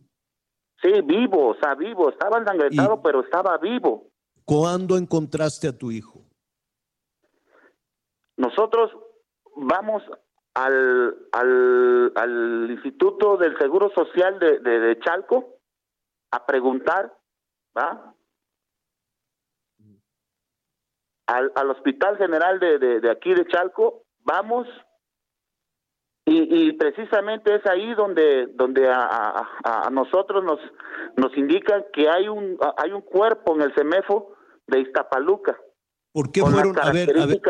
Sí, vivo, o sea, vivo, estaba ensangrentado, pero estaba vivo. ¿Cuándo encontraste a tu hijo? Nosotros vamos al, al, al Instituto del Seguro Social de, de, de Chalco a preguntar, ¿va? al, al Hospital General de, de, aquí de Chalco, vamos y, y, precisamente es ahí donde donde a, a, nosotros nos nos indican que hay un hay un cuerpo en el CEMEFO de Iztapaluca. ¿Por qué fueron a ver a ver,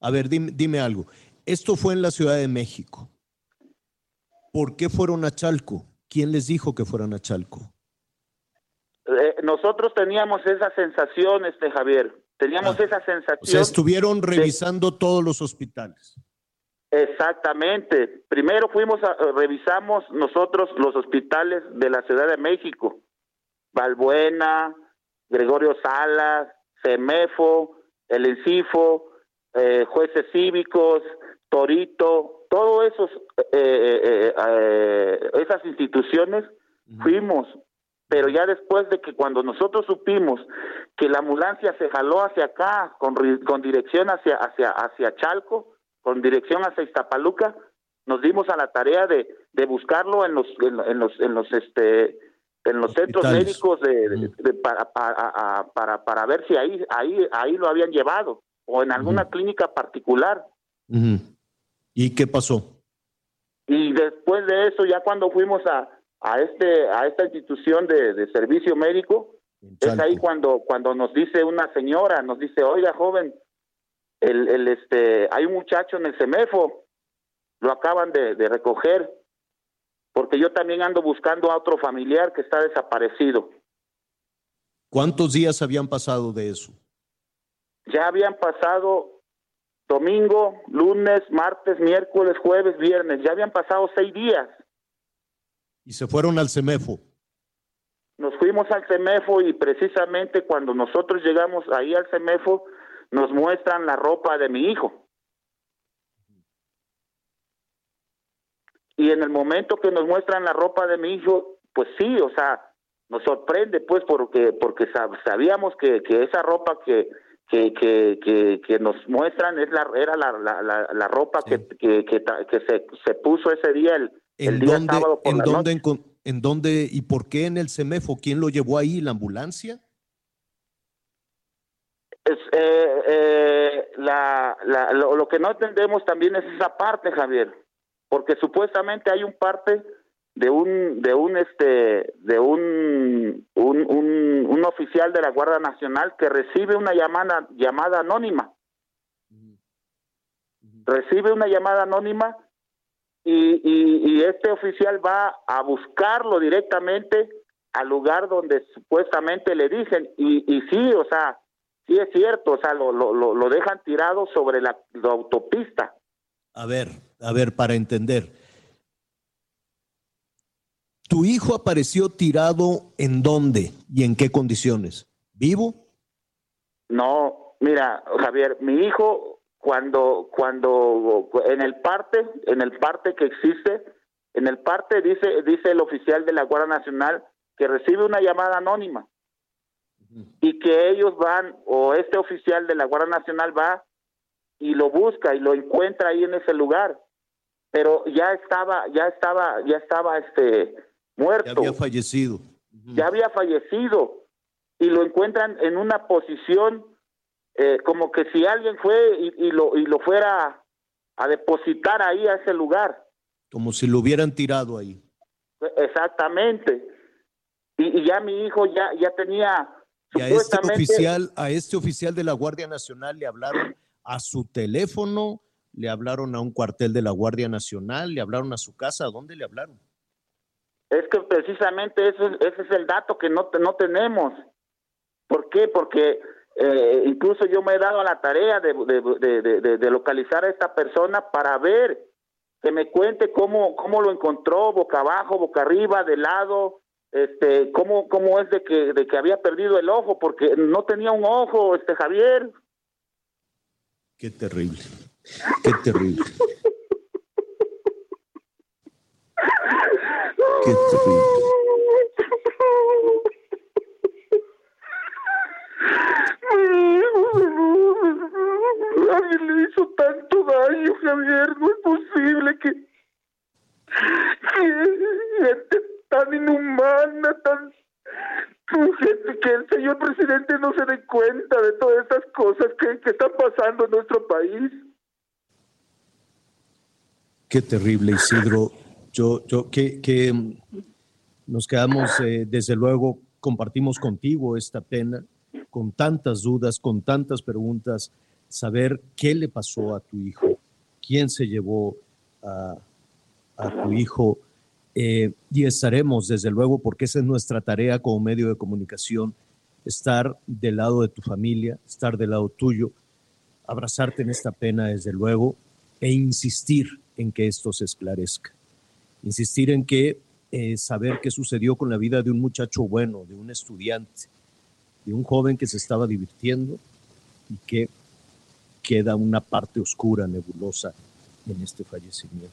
a ver dime, dime algo. Esto fue en la Ciudad de México. ¿Por qué fueron a Chalco? ¿Quién les dijo que fueran a Chalco? Eh, nosotros teníamos esa sensación, este Javier, Teníamos ah, esa sensación. O sea, estuvieron revisando todos los hospitales. Exactamente. Primero fuimos a, eh, revisamos nosotros los hospitales de la Ciudad de México. Balbuena, Gregorio Salas, CEMEFO, el ENCIFO, eh, jueces cívicos, Torito, todos esos eh, esas instituciones fuimos pero ya después de que cuando nosotros supimos que la ambulancia se jaló hacia acá con, con dirección hacia hacia hacia Chalco, con dirección hacia Iztapaluca, nos dimos a la tarea de, de buscarlo en los en, los en los este en los centros médicos de, para, para, para, ver si ahí ahí ahí lo habían llevado o en alguna clínica particular. ¿Y qué pasó? Y después de eso ya cuando fuimos a a este a esta institución de, servicio médico es ahí cuando cuando nos dice una señora nos dice oiga joven el, el este hay un muchacho en el CEMEFO lo acaban de, recoger porque yo también ando buscando a otro familiar que está desaparecido ¿Cuántos días habían pasado de eso? Ya habían pasado domingo, lunes, martes, miércoles, jueves, viernes. Ya habían pasado seis días. Y se fueron al CEMEFO. Nos fuimos al CEMEFO y precisamente cuando nosotros llegamos ahí al CEMEFO, nos muestran la ropa de mi hijo. Y en el momento que nos muestran la ropa de mi hijo, pues sí, o sea, nos sorprende pues porque porque sabíamos que, que esa ropa que que, que, que, nos muestran es la era la, la, la, ropa que, que, que, se, se puso ese día el, el día sábado por ¿en dónde, En, ¿En dónde y por qué en el CEMEFO? ¿Quién lo llevó ahí? ¿La ambulancia? Es, eh, eh, la, la, lo, lo, que no entendemos también es esa parte, Javier, porque supuestamente hay un parte de un de un este de un un, un, oficial de la Guardia Nacional que recibe una llamada llamada anónima. Recibe una llamada anónima y, y, este oficial va a buscarlo directamente al lugar donde supuestamente le dicen. Y, y sí o sea sí es cierto o sea lo, lo, lo dejan tirado sobre la autopista. A ver a ver para entender ¿Tu hijo apareció tirado en dónde y en qué condiciones? ¿Vivo? No, mira, Javier, mi hijo cuando cuando en el parte, en el parte que existe, en el parte dice dice el oficial de la Guardia Nacional que recibe una llamada anónima y que ellos van o este oficial de la Guardia Nacional va y lo busca y lo encuentra ahí en ese lugar pero ya estaba ya estaba ya estaba este muerto. Ya había fallecido. Ya había fallecido. Y lo encuentran en una posición eh, como que si alguien fue y, lo, y lo fuera a depositar ahí a ese lugar. Como si lo hubieran tirado ahí. Exactamente. Y, ya mi hijo ya, ya tenía... Y a este, oficial, a este oficial de la Guardia Nacional le hablaron a su teléfono, le hablaron a un cuartel de la Guardia Nacional, le hablaron a su casa, ¿a dónde le hablaron? Es que precisamente ese, ese es el dato que no, no tenemos. ¿Por qué? Porque eh, incluso yo me he dado a la tarea de, de, de, localizar a esta persona para ver, que me cuente cómo, cómo lo encontró, boca abajo, boca arriba, de lado, este, cómo, cómo es de que, de que había perdido el ojo, porque no tenía un ojo, este Javier. Qué terrible, qué terrible. [laughs] Qué Alguien le hizo tanto daño, Javier. No es posible que, gente tan inhumana, tan que el señor presidente no se dé cuenta de todas estas cosas que, que están pasando en nuestro país. Qué terrible, Isidro yo, yo que, que nos quedamos, eh, desde luego, compartimos contigo esta pena, con tantas dudas, con tantas preguntas, saber qué le pasó a tu hijo, quién se llevó a, a tu hijo. Eh, y estaremos, desde luego, porque esa es nuestra tarea como medio de comunicación, estar del lado de tu familia, estar del lado tuyo, abrazarte en esta pena, desde luego, e insistir en que esto se esclarezca insistir en que eh, saber qué sucedió con la vida de un muchacho bueno, de un estudiante, de un joven que se estaba divirtiendo y que queda una parte oscura, nebulosa en este fallecimiento.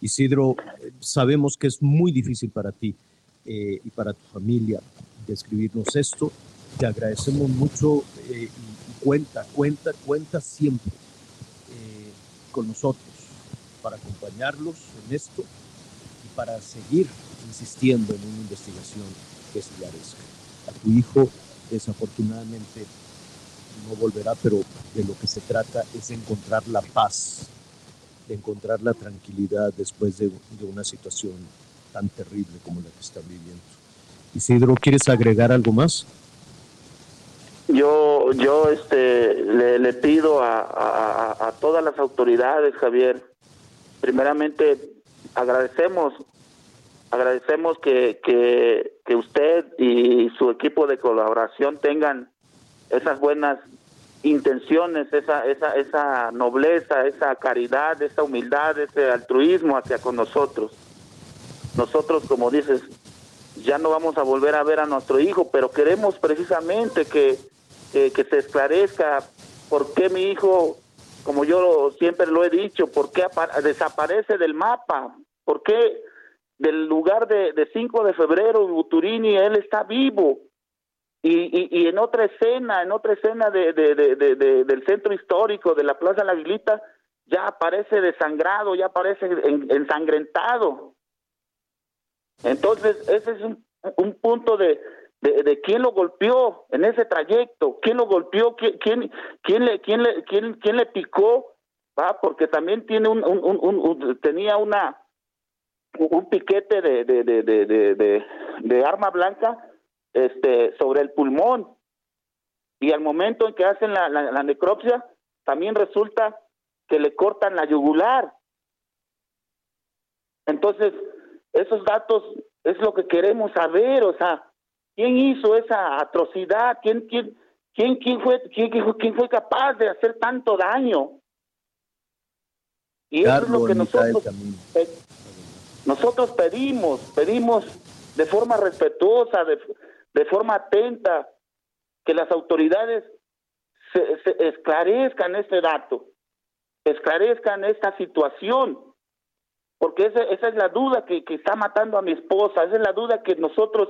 Isidro, sabemos que es muy difícil para ti eh, y para tu familia describirnos esto. Te agradecemos mucho eh, y, cuenta, cuenta, cuenta siempre con nosotros para acompañarlos en esto para seguir insistiendo en una investigación que esclarezca. A tu hijo, desafortunadamente, no volverá, pero de lo que se trata es encontrar la paz, de encontrar la tranquilidad después de, una situación tan terrible como la que está viviendo. Isidro, ¿quieres agregar algo más? Yo, yo este, le, pido a, a, todas las autoridades, Javier, primeramente agradecemos agradecemos que, que, usted y su equipo de colaboración tengan esas buenas intenciones, esa, esa, esa nobleza, esa caridad, esa humildad, ese altruismo hacia con nosotros. Nosotros, como dices, ya no vamos a volver a ver a nuestro hijo, pero queremos precisamente que, que, se esclarezca por qué mi hijo, como yo siempre lo he dicho, por qué desaparece del mapa, por qué del lugar de, de 5 de febrero, Buturini, él está vivo. Y, en otra escena, en otra escena de, de, del centro histórico de la Plaza La Aguilita, ya aparece desangrado, ya aparece ensangrentado. Entonces, ese es un, un punto de, de, quién lo golpeó en ese trayecto, quién lo golpeó, quién, quién, quién le, quién le, quién, le picó, va, porque también tiene un, un, un, tenía una un piquete de, de, de, de, de, arma blanca este sobre el pulmón y al momento en que hacen la, la necropsia también resulta que le cortan la yugular entonces esos datos es lo que queremos saber, o sea, ¿quién hizo esa atrocidad? ¿Quién, quién, quién, quién, fue, quién, quién fue capaz de hacer tanto daño? Y eso es lo que nosotros, nosotros pedimos, pedimos de forma respetuosa, de, de forma atenta, que las autoridades se, se esclarezcan este dato, esclarezcan esta situación porque esa, esa es la duda que, está matando a mi esposa, esa es la duda que nosotros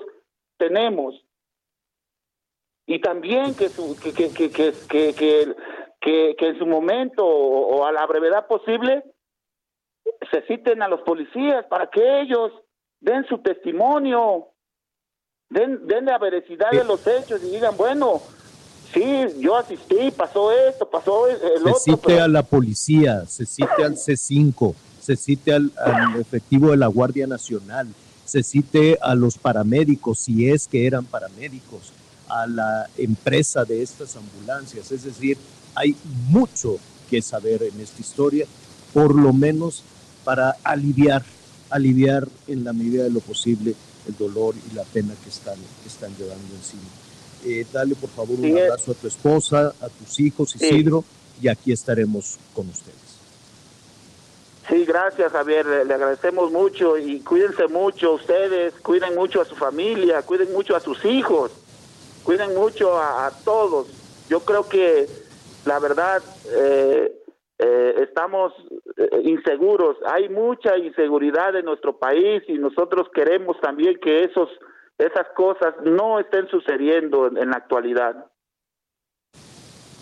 tenemos. Y también que, su, que, en su momento o, a la brevedad posible se citen a los policías para que ellos den su testimonio, den, den la veracidad de los hechos y digan, bueno, sí, yo asistí, pasó esto, pasó el se cite a la policía, se cite al C5, se cite al, efectivo de la Guardia Nacional, se cite a los paramédicos, si es que eran paramédicos, a la empresa de estas ambulancias. Es decir, hay mucho que saber en esta historia, por lo menos para aliviar, aliviar en la medida de lo posible el dolor y la pena que están, están llevando encima. Eh, dale por favor un abrazo a tu esposa, a tus hijos, Isidro, y aquí estaremos con ustedes. Sí, gracias Javier, le, agradecemos mucho y cuídense mucho ustedes, cuiden mucho a su familia, cuiden mucho a sus hijos, cuiden mucho a, todos. Yo creo que la verdad eh, eh, estamos eh, inseguros, hay mucha inseguridad en nuestro país y nosotros queremos también que esos esas cosas no estén sucediendo en, la actualidad.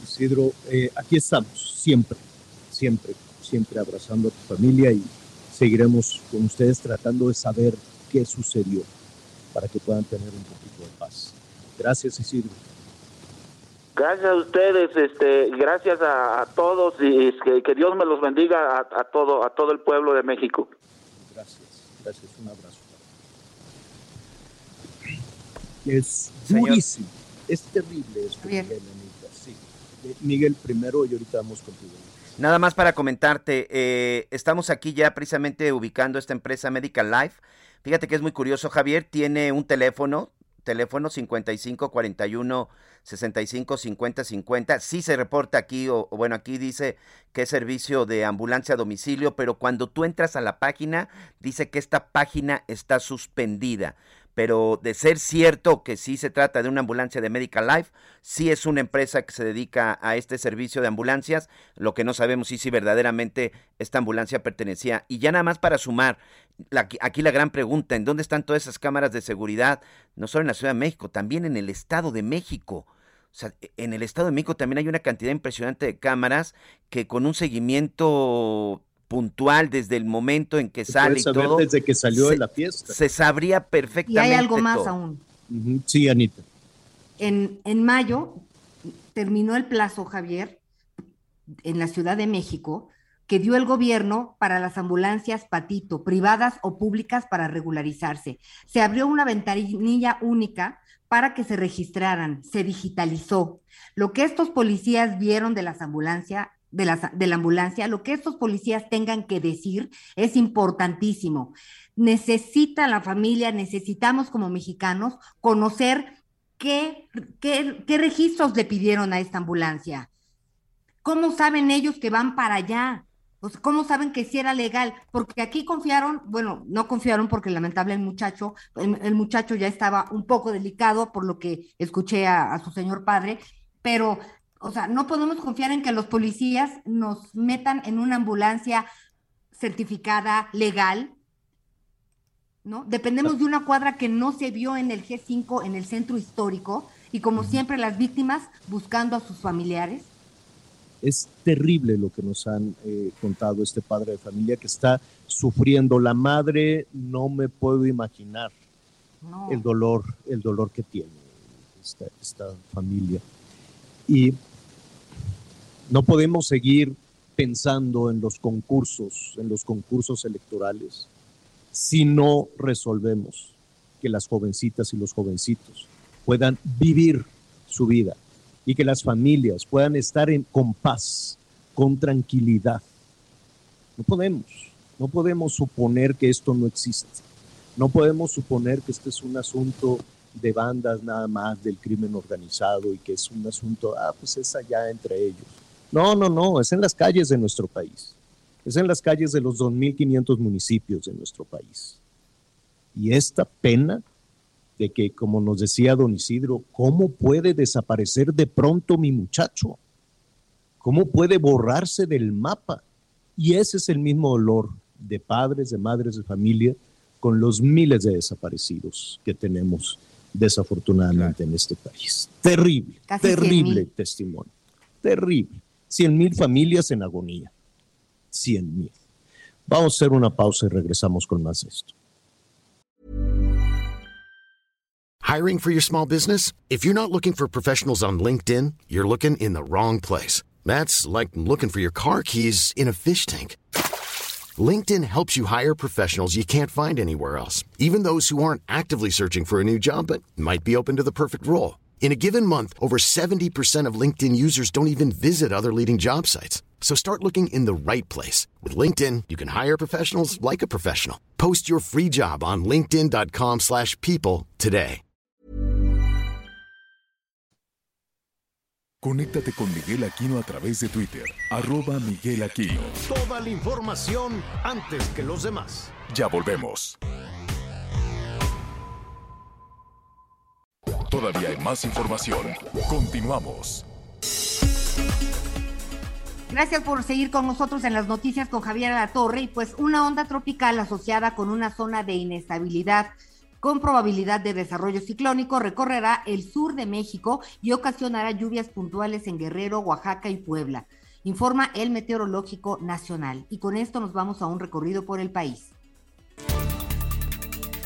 Isidro, aquí estamos, siempre, siempre siempre abrazando a tu familia y seguiremos con ustedes tratando de saber qué sucedió para que puedan tener un poquito de paz. Gracias, Isidro. Gracias a ustedes, este, gracias a, todos y que, Dios me los bendiga a, todo, a todo el pueblo de México. Gracias, gracias, un abrazo. Es durísimo, es terrible esto, Sí. Miguel primero y ahorita vamos contigo. Nada más para comentarte, eh, estamos aquí ya precisamente ubicando esta empresa Medical Life. Fíjate que es muy curioso, Javier, tiene un teléfono, teléfono 55 41 65 50 50. Sí se reporta aquí, o, o, bueno, aquí dice que es servicio de ambulancia a domicilio, pero cuando tú entras a la página, dice que esta página está suspendida pero de ser cierto que sí se trata de una ambulancia de Medical Life, sí es una empresa que se dedica a este servicio de ambulancias, lo que no sabemos es si verdaderamente esta ambulancia pertenecía. Y ya nada más para sumar, aquí la gran pregunta, ¿en dónde están todas esas cámaras de seguridad? No solo en la Ciudad de México, también en el Estado de México. O sea, en el Estado de México también hay una cantidad impresionante de cámaras que con un seguimiento puntual desde el momento en que sale y todo. Desde que salió de la fiesta. Se sabría perfectamente. Y hay algo más aún. Sí, Anita. En, en mayo terminó el plazo, Javier, en la Ciudad de México, que dio el gobierno para las ambulancias Patito, privadas o públicas para regularizarse. Se abrió una ventanilla única para que se registraran, se digitalizó. Lo que estos policías vieron de las ambulancias de la, de la ambulancia, lo que estos policías tengan que decir es importantísimo. Necesita la familia, necesitamos como mexicanos conocer qué, qué, qué registros le pidieron a esta ambulancia. ¿cómo saben ellos que van para allá? ¿cómo saben que sí era legal? Porque aquí confiaron, bueno, no confiaron porque lamentable el muchacho, el, muchacho ya estaba un poco delicado por lo que escuché a, su señor padre, pero, o sea, no podemos confiar en que los policías nos metan en una ambulancia certificada, legal, ¿no? Dependemos de una cuadra que no se vio en el G5, en el centro histórico, y como siempre las víctimas buscando a sus familiares. Es terrible lo que nos han eh, contado este padre de familia que está sufriendo. La madre no me puedo imaginar el dolor, el dolor que tiene esta, esta familia. Y no podemos seguir pensando en los concursos, en los concursos electorales, si no resolvemos que las jovencitas y los jovencitos puedan vivir su vida, y que las familias puedan estar en, con paz, con tranquilidad. No podemos, no podemos suponer que esto no existe. No podemos suponer que este es un asunto de bandas nada más del crimen organizado y que es un asunto, ah, pues es allá entre ellos. No, no, no, es en las calles de nuestro país. Es en las calles de los 2.500 municipios de nuestro país. Y esta pena de que, como nos decía don Isidro, ¿cómo puede desaparecer de pronto mi muchacho? ¿Cómo puede borrarse del mapa? Y ese es el mismo dolor de padres, de madres de familia, con los miles de desaparecidos que tenemos desafortunadamente en este país. Terrible, terrible testimonio, terrible. Cien mil familias en agonía, cien mil. Vamos a hacer una pausa y regresamos con más de esto. Hiring for your small business? If you're not looking for professionals on LinkedIn, you're looking in the wrong place. That's like looking for your car keys in a fish tank. LinkedIn helps you hire professionals you can't find anywhere else, even those who aren't actively searching for a new job but might be open to the perfect role. In a given month, over 70% of LinkedIn users don't even visit other leading job sites. So start looking in the right place. With LinkedIn, you can hire professionals like a professional. Post your free job on linkedin.com slash people today. Conéctate con Miguel Aquino a través de Twitter, arroba Miguel Aquino. Toda la información antes que los demás. Ya volvemos. Todavía hay más información. Continuamos. Gracias por seguir con nosotros en las noticias con Javier La Torre y pues una onda tropical asociada con una zona de inestabilidad con probabilidad de desarrollo ciclónico, recorrerá el sur de México y ocasionará lluvias puntuales en Guerrero, Oaxaca y Puebla, informa el Meteorológico Nacional. Y con esto nos vamos a un recorrido por el país.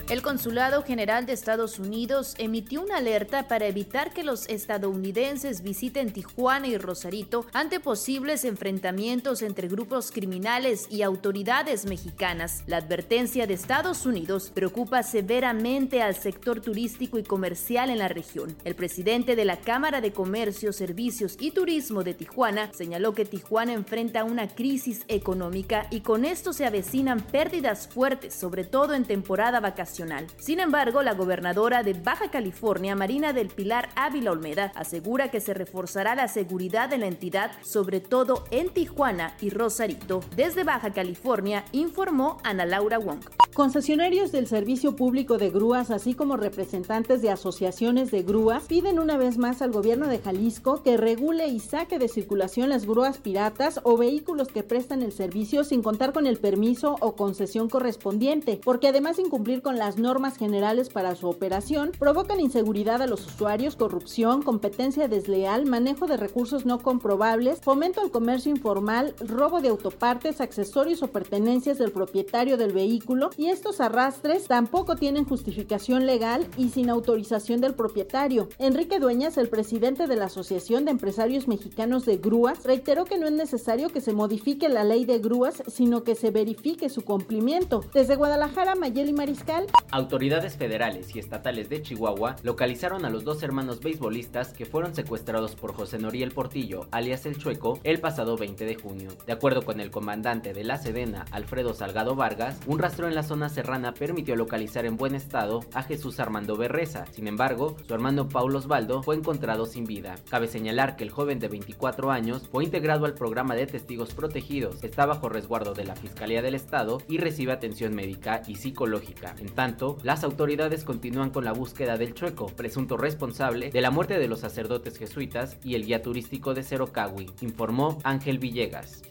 El Consulado General de Estados Unidos emitió una alerta para evitar que los estadounidenses visiten Tijuana y Rosarito ante posibles enfrentamientos entre grupos criminales y autoridades mexicanas. La advertencia de Estados Unidos preocupa severamente al sector turístico y comercial en la región. El presidente de la Cámara de Comercio, Servicios y Turismo de Tijuana señaló que Tijuana enfrenta una crisis económica y con esto se avecinan pérdidas fuertes, sobre todo en temporada vacacional sin embargo, la gobernadora de Baja California, Marina del Pilar Ávila Olmeda, asegura que se reforzará la seguridad de la entidad, sobre todo en Tijuana y Rosarito. Desde Baja California, informó Ana Laura Wong. Concesionarios del servicio público de grúas, así como representantes de asociaciones de grúas, piden una vez más al gobierno de Jalisco que regule y saque de circulación las grúas piratas o vehículos que prestan el servicio sin contar con el permiso o concesión correspondiente, porque además de incumplir con la las normas generales para su operación, provocan inseguridad a los usuarios, corrupción, competencia desleal, manejo de recursos no comprobables, fomento al comercio informal, robo de autopartes, accesorios o pertenencias del propietario del vehículo y estos arrastres tampoco tienen justificación legal y sin autorización del propietario. Enrique Dueñas, el presidente de la Asociación de Empresarios Mexicanos de Grúas, reiteró que no es necesario que se modifique la ley de grúas, sino que se verifique su cumplimiento. Desde Guadalajara, Mayeli Mariscal, Autoridades federales y estatales de Chihuahua localizaron a los dos hermanos beisbolistas que fueron secuestrados por José Noriel Portillo, alias El Chueco, el pasado 20 de junio. De acuerdo con el comandante de la Sedena, Alfredo Salgado Vargas, un rastro en la zona serrana permitió localizar en buen estado a Jesús Armando Berreza. Sin embargo, su hermano Paulo Osvaldo fue encontrado sin vida. Cabe señalar que el joven de 24 años fue integrado al programa de testigos protegidos, está bajo resguardo de la Fiscalía del Estado y recibe atención médica y psicológica. Tanto, las autoridades continúan con la búsqueda del chueco, presunto responsable de la muerte de los sacerdotes jesuitas y el guía turístico de Cerocawi, informó Ángel Villegas.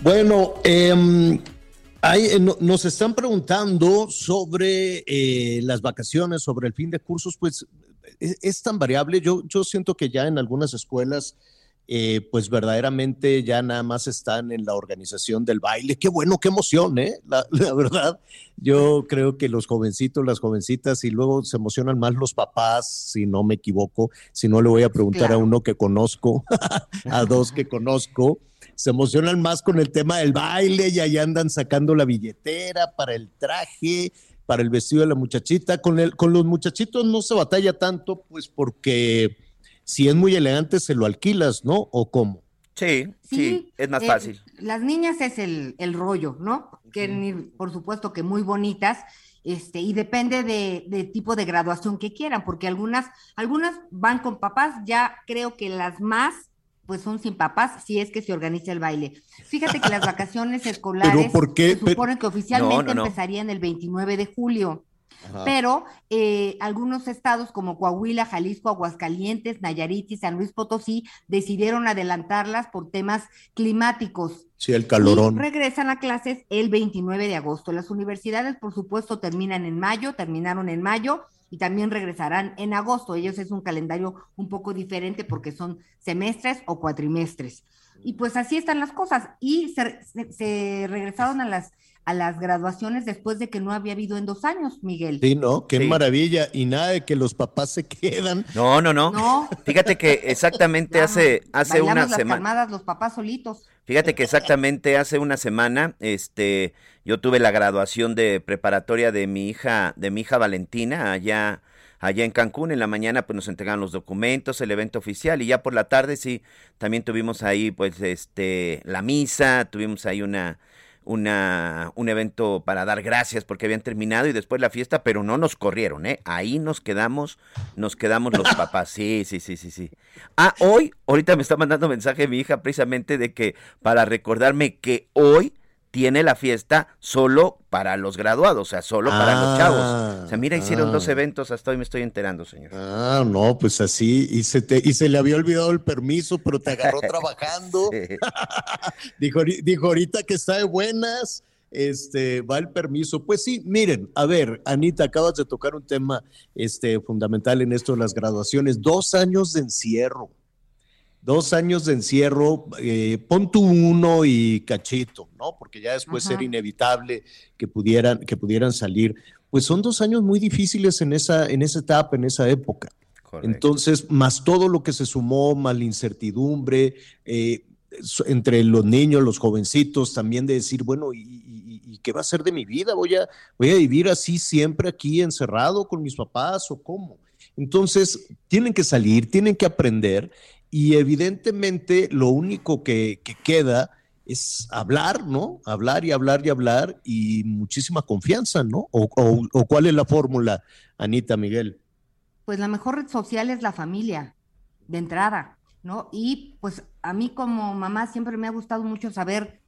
Bueno, em, eh, nos están preguntando sobre eh, las vacaciones, sobre el fin de cursos, pues es, es, tan variable. Yo, yo siento que ya en algunas escuelas eh, pues verdaderamente ya nada más están en la organización del baile. Qué bueno, qué emoción, ¿eh? [laughs] La, verdad, yo creo que los jovencitos, las jovencitas, y luego se emocionan más los papás, si no me equivoco, si no le voy a preguntar a uno que conozco, [laughs] a dos que conozco, se emocionan más con el tema del baile y ahí andan sacando la billetera para el traje, para el vestido de la muchachita. Con, el, con los muchachitos no se batalla tanto, pues porque si es muy elegante, se lo alquilas, ¿no? ¿O cómo? Sí, sí, es más eh, fácil. Las niñas es el, el rollo, ¿no? Que por supuesto que muy bonitas, este, y depende de, de, tipo de graduación que quieran, porque algunas, algunas van con papás, ya creo que las más, pues son sin papás, si es que se organiza el baile. Fíjate que las vacaciones [laughs] escolares se supone que oficialmente empezarían el 29 de julio. Pero eh, algunos estados como Coahuila, Jalisco, Aguascalientes, Nayarit y San Luis Potosí decidieron adelantarlas por temas climáticos. Sí, el calorón. regresan a clases el 29 de agosto. Las universidades, por supuesto, terminan en mayo, terminaron en mayo y también regresarán en agosto. Ellos es un calendario un poco diferente porque son semestres o cuatrimestres. Y pues así están las cosas. Y se regresaron a las a las graduaciones después de que no había habido en dos años, Miguel. Sí, ¿no? Qué maravilla. Y nada de que los papás se quedan. No, no, no. Fíjate que exactamente hace, hace una semana. los papás solitos. Fíjate que exactamente hace una semana, este, yo tuve la graduación de preparatoria de mi hija, de mi hija Valentina, allá allá en Cancún. En la mañana pues nos entregaron los documentos, el evento oficial y ya por la tarde sí, también tuvimos ahí pues este la misa, tuvimos ahí una una, un evento para dar gracias porque habían terminado y después la fiesta, pero no nos corrieron, ¿eh? Ahí nos quedamos, nos quedamos los [laughs] papás. Sí, sí, sí, sí, sí. Ah, hoy, ahorita me está mandando mensaje mi hija precisamente de que para recordarme que hoy tiene la fiesta solo para los graduados, o sea, solo para los chavos. O sea, mira, hicieron dos ah. eventos, hasta hoy me estoy enterando, señor. Ah, no, pues así, y se, te, y se le había olvidado el permiso, pero te agarró [laughs] trabajando. [laughs] dijo, dijo ahorita que está de buenas, este, va el permiso. Pues sí, miren, a ver, Anita, acabas de tocar un tema este, fundamental en esto de las graduaciones, dos años de encierro dos años de encierro, eh, pon tu uno y cachito, ¿no? Porque ya después era inevitable que pudieran, que pudieran salir. Pues son dos años muy difíciles en esa, en esa etapa, en esa época. Entonces, más todo lo que se sumó, más la incertidumbre, eh, entre los niños, los jovencitos, también de decir, bueno, ¿y, qué va a ser de mi vida? ¿Voy a, ¿Voy a vivir así siempre aquí encerrado con mis papás o cómo? Entonces, tienen que salir, tienen que aprender y evidentemente lo único que, queda es hablar, ¿no? Hablar y hablar y hablar y muchísima confianza, ¿no? O, cuál es la fórmula, Anita Miguel? Pues la mejor red social es la familia, de entrada, ¿no? Y pues a mí como mamá siempre me ha gustado mucho saber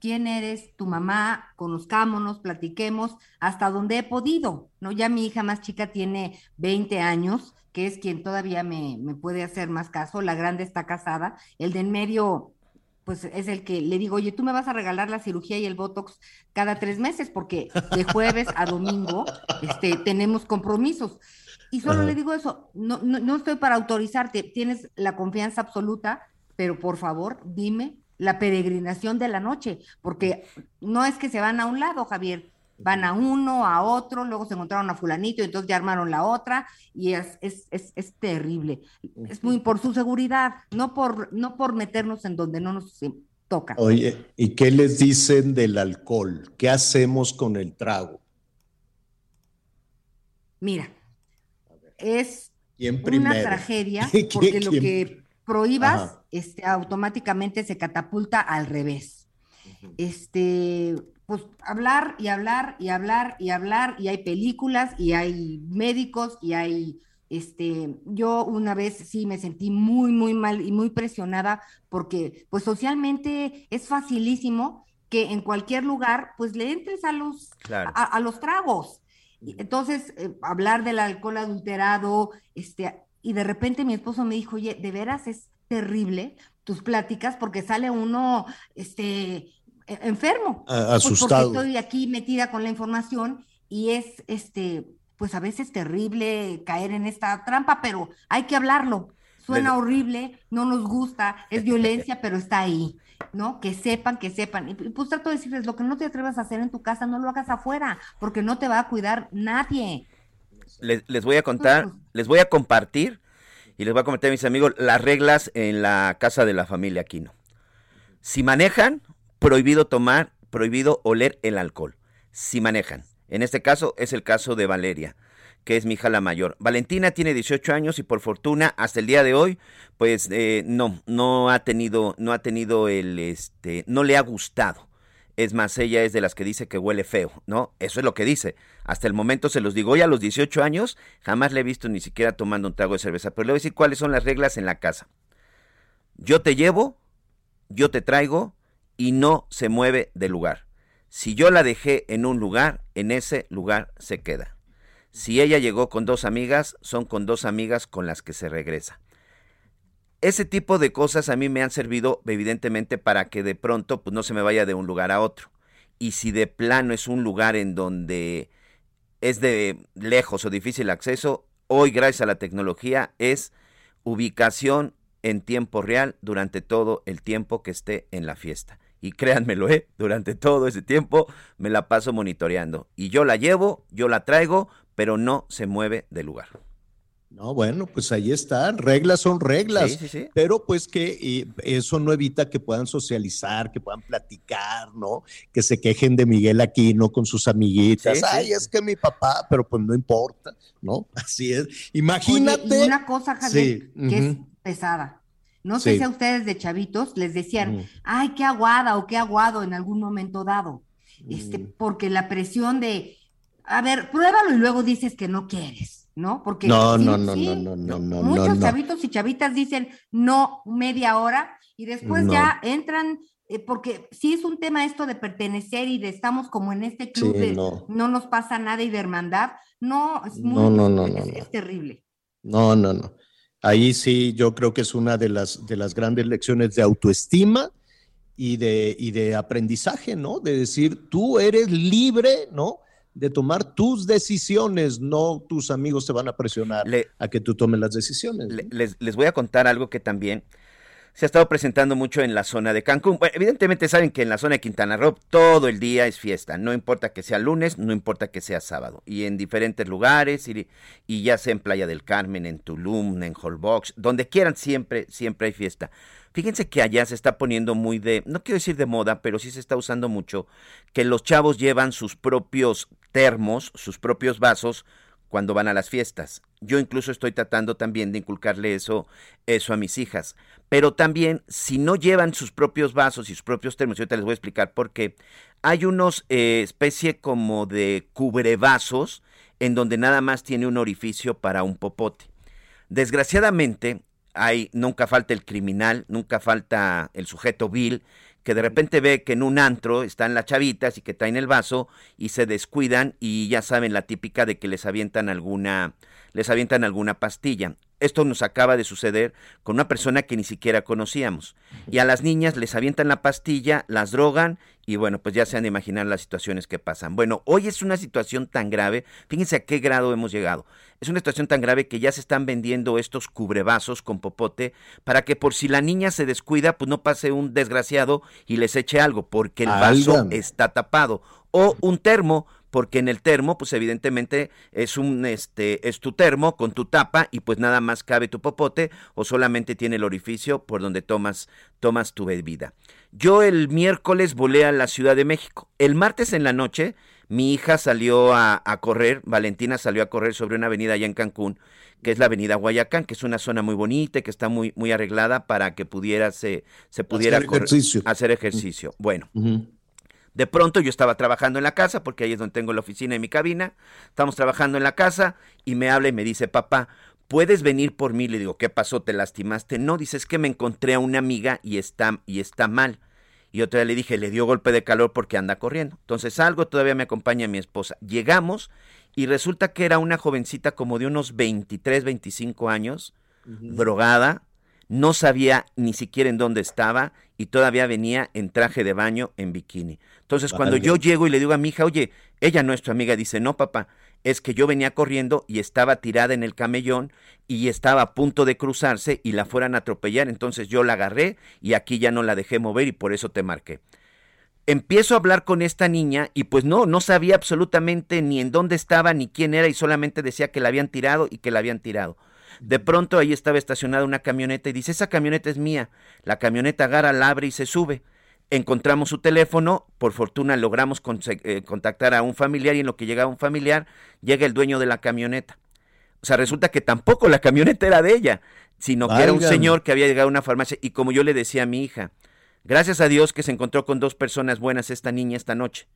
quién eres, tu mamá, conozcámonos, platiquemos, hasta donde he podido, ¿no? Ya mi hija más chica tiene 20 años que es quien todavía me, puede hacer más caso, la grande está casada, el de en medio pues es el que le digo, oye, tú me vas a regalar la cirugía y el Botox cada tres meses, porque de jueves a domingo este, tenemos compromisos. Y solo le digo eso, no, no, no, estoy para autorizarte, tienes la confianza absoluta, pero por favor, dime la peregrinación de la noche, porque no es que se van a un lado, Javier, van a uno, a otro, luego se encontraron a fulanito y entonces ya armaron la otra y es, es, es, es terrible. Es muy por su seguridad, no por, no por meternos en donde no nos toca. Oye, ¿y qué les dicen del alcohol? ¿Qué hacemos con el trago? Mira, es una tragedia [laughs] porque lo que prohíbas este, automáticamente se catapulta al revés. Este, pues hablar y hablar y hablar y hablar y hay películas y hay médicos y hay este, yo una vez sí me sentí muy, muy mal y muy presionada porque pues socialmente es facilísimo que en cualquier lugar pues le entres a los, a, los tragos. Entonces, eh, hablar del alcohol adulterado, este, y de repente mi esposo me dijo, oye, de veras es terrible tus pláticas porque sale uno, este, enfermo. asustado. Pues, porque estoy aquí metida con la información y es, este, pues a veces terrible caer en esta trampa, pero hay que hablarlo. Suena horrible, no nos gusta, es violencia, pero está ahí, ¿no? Que sepan, que sepan. Y pues trato de decirles, lo que no te atrevas a hacer en tu casa, no lo hagas afuera, porque no te va a cuidar nadie. Les, les voy a contar, les voy a compartir y les voy a comentar a mis amigos las reglas en la casa de la familia Aquino. Si manejan, prohibido tomar, prohibido oler el alcohol. Si manejan. En este caso es el caso de Valeria, que es mi hija la mayor. Valentina tiene 18 años y por fortuna hasta el día de hoy, pues eh, no, no ha tenido, no ha tenido el, este, no le ha gustado. Es más, ella es de las que dice que huele feo, ¿no? Eso es lo que dice. Hasta el momento se los digo, hoy a los 18 años jamás le he visto ni siquiera tomando un trago de cerveza, pero le voy a decir cuáles son las reglas en la casa. Yo te llevo, yo te traigo y no se mueve del lugar. Si yo la dejé en un lugar, en ese lugar se queda. Si ella llegó con dos amigas, son con dos amigas con las que se regresa. Ese tipo de cosas a mí me han servido evidentemente para que de pronto pues, no se me vaya de un lugar a otro. Y si de plano es un lugar en donde es de lejos o difícil acceso, hoy gracias a la tecnología es ubicación en tiempo real durante todo el tiempo que esté en la fiesta y créanmelo, ¿eh? durante todo ese tiempo me la paso monitoreando. Y yo la llevo, yo la traigo, pero no se mueve del lugar. No, bueno, pues ahí está, reglas son reglas, sí, sí, pero pues que eso no evita que puedan socializar, que puedan platicar, ¿no? Que se quejen de Miguel Aquino con sus amiguitas, ay, es que mi papá, pero pues no importa, ¿no? [laughs] Así es. Imagínate. una cosa, Javier, que es pesada. No sé si a ustedes de chavitos les decían, ay, qué aguada o qué aguado en algún momento dado. Este, mm. porque la presión de, a ver, pruébalo y luego dices que no quieres, ¿no? Porque no, no, no, no, no, no, no, muchos chavitos y chavitas dicen no media hora y después ya entran eh, porque sí es un tema esto de pertenecer y de estamos como en este club de no. nos pasa nada y de hermandad. No, es muy no, no, es terrible. No, no, no. Ahí sí, yo creo que es una de las, de las grandes lecciones de autoestima y de, y de aprendizaje, ¿no? De decir, tú eres libre, ¿no? De tomar tus decisiones, no tus amigos te van a presionar a que tú tomes las decisiones. les, les voy a contar algo que también se ha estado presentando mucho en la zona de Cancún. evidentemente saben que en la zona de Quintana Roo todo el día es fiesta, no importa que sea lunes, no importa que sea sábado, y en diferentes lugares, y, y ya sea en Playa del Carmen, en Tulum, en Holbox, donde quieran, siempre, siempre hay fiesta. Fíjense que allá se está poniendo muy de, no quiero decir de moda, pero sí se está usando mucho, que los chavos llevan sus propios termos, sus propios vasos, cuando van a las fiestas. Yo incluso estoy tratando también de inculcarle eso, eso a mis hijas. Pero también, si no llevan sus propios vasos y sus propios termos, yo te les voy a explicar por qué, hay unos eh, especie como de cubrevasos en donde nada más tiene un orificio para un popote. Desgraciadamente, hay, nunca falta el criminal, nunca falta el sujeto vil que de repente ve que en un antro están las chavitas y que traen el vaso y se descuidan y ya saben la típica de que les avientan alguna les avientan alguna pastilla. Esto nos acaba de suceder con una persona que ni siquiera conocíamos. Y a las niñas les avientan la pastilla, las drogan y bueno, pues ya se han de imaginar las situaciones que pasan. Bueno, hoy es una situación tan grave, fíjense a qué grado hemos llegado. Es una situación tan grave que ya se están vendiendo estos cubrevasos con popote para que por si la niña se descuida, pues no pase un desgraciado y les eche algo, porque el vaso está tapado. O un termo porque en el termo, pues evidentemente es un este es tu termo con tu tapa y pues nada más cabe tu popote o solamente tiene el orificio por donde tomas tomas tu bebida. Yo el miércoles volé a la Ciudad de México. El martes en la noche mi hija salió a, correr, Valentina salió a correr sobre una avenida allá en Cancún, que es la avenida Guayacán, que es una zona muy bonita y que está muy, muy arreglada para que pudiera, se, se pudiera hacer ejercicio. hacer ejercicio. Bueno. De pronto yo estaba trabajando en la casa, porque ahí es donde tengo la oficina y mi cabina. Estamos trabajando en la casa y me habla y me dice, papá, ¿puedes venir por mí? Le digo, ¿qué pasó? ¿Te lastimaste? No, dice, es que me encontré a una amiga y está, y está mal. Y otra vez le dije, le dio golpe de calor porque anda corriendo. Entonces salgo, todavía me acompaña mi esposa. Llegamos y resulta que era una jovencita como de unos 23, 25 años, drogada, no sabía ni siquiera en dónde estaba y todavía venía en traje de baño en bikini. Entonces cuando yo llego y le digo a mi hija, oye, ella no es tu amiga, dice, no papá, es que yo venía corriendo y estaba tirada en el camellón y estaba a punto de cruzarse y la fueran a atropellar, entonces yo la agarré y aquí ya no la dejé mover y por eso te marqué. Empiezo a hablar con esta niña y pues no, no sabía absolutamente ni en dónde estaba ni quién era y solamente decía que la habían tirado y que la habían tirado. De pronto ahí estaba estacionada una camioneta y dice, esa camioneta es mía. La camioneta agarra, la abre y se sube encontramos su teléfono, por fortuna logramos eh, contactar a un familiar y en lo que llegaba un familiar, llega el dueño de la camioneta. O sea, resulta que tampoco la camioneta era de ella, sino que era un señor que había llegado a una farmacia y como yo le decía a mi hija, gracias a Dios que se encontró con dos personas buenas esta niña esta noche,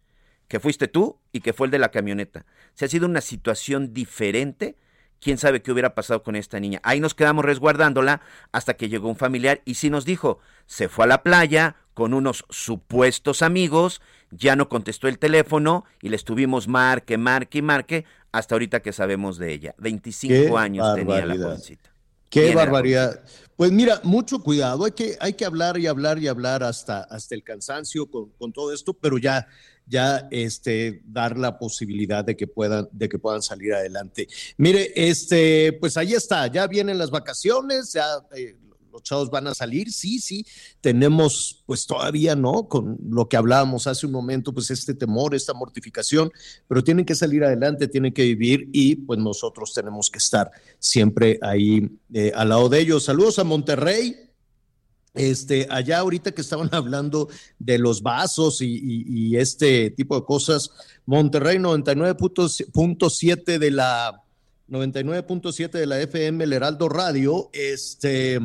que fuiste tú y que fue el de la camioneta. Se ha sido una situación diferente quién sabe qué hubiera pasado con esta niña. Ahí nos quedamos resguardándola hasta que llegó un familiar y sí nos dijo, se fue a la playa con unos supuestos amigos, ya no contestó el teléfono y le estuvimos marque, marque y marque hasta ahorita que sabemos de ella. 25 años tenía la jovencita. Qué barbaridad. Pues mira, mucho cuidado, hay que, hay que hablar y hablar y hablar hasta, hasta el cansancio con, con todo esto, pero ya ya este, dar la posibilidad de que puedan, de que puedan salir adelante. Mire, este, pues ahí está, ya vienen las vacaciones, ya eh, los chavos van a salir, sí, sí, tenemos pues todavía, ¿no? Con lo que hablábamos hace un momento, pues este temor, esta mortificación, pero tienen que salir adelante, tienen que vivir y pues nosotros tenemos que estar siempre ahí eh, al lado de ellos. Saludos a Monterrey. Este, allá ahorita que estaban [laughs] hablando de los vasos y, este tipo de cosas, Monterrey 99.7 de la 99.7 de la FM, el Heraldo Radio, este,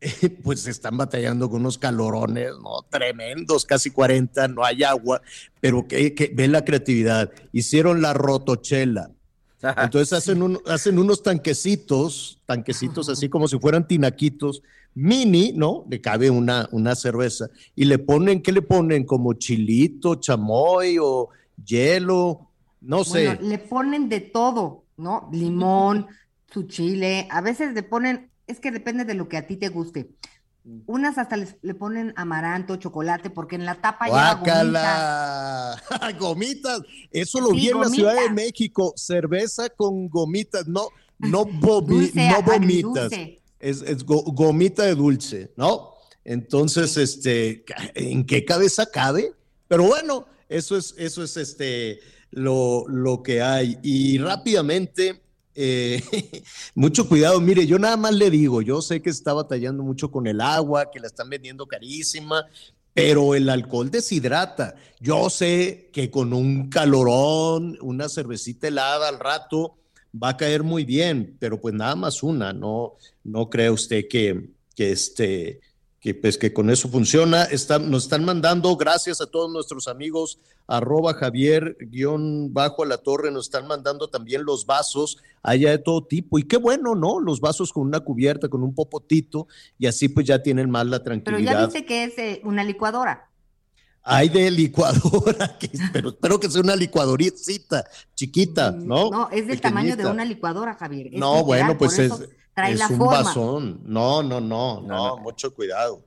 [laughs] pues están batallando con unos calorones, ¿no? Tremendos, casi 40, no hay agua, pero que, que ven la creatividad. Hicieron la rotochela. [laughs] Entonces hacen, hacen unos tanquecitos, tanquecitos así como si fueran tinaquitos, mini, ¿no? Le cabe una, una cerveza y le ponen, ¿qué le ponen? Como chilito, chamoy o hielo, no sé. le ponen de todo, ¿no? Limón, [laughs] su chile, a veces le ponen, es que depende de lo que a ti te guste. Unas hasta les, le ponen amaranto, chocolate, porque en la tapa ¡Guácala! lleva gomitas. [laughs] gomitas. Eso lo vi en la Ciudad de México. Cerveza con gomitas, no, no, [laughs] no gomitas es, gomita de dulce, ¿no? Entonces, este, ¿en qué cabeza cabe? Pero bueno, eso es, eso es este, lo, lo que hay. Y rápidamente, eh, [laughs] mucho cuidado. Mire, yo nada más le digo, yo sé que está batallando mucho con el agua, que la están vendiendo carísima, pero el alcohol deshidrata. Yo sé que con un calorón, una cervecita helada al rato, va a caer muy bien, pero pues nada más una, no, no cree usted que, que este, que pues que con eso funciona. nos están mandando, gracias a todos nuestros amigos, arroba Javier guion bajo a la torre, nos están mandando también los vasos, allá de todo tipo. Y qué bueno, ¿no? Los vasos con una cubierta, con un popotito, y así pues ya tienen más la tranquilidad. Pero ya dice que es eh, una licuadora. Hay de licuadora, [laughs] pero espero que sea una licuadorita chiquita, mm, ¿no? No, es del tamaño de una licuadora, Javier. no, bueno, pues es, es un vasón. No, no, no, no, mucho cuidado.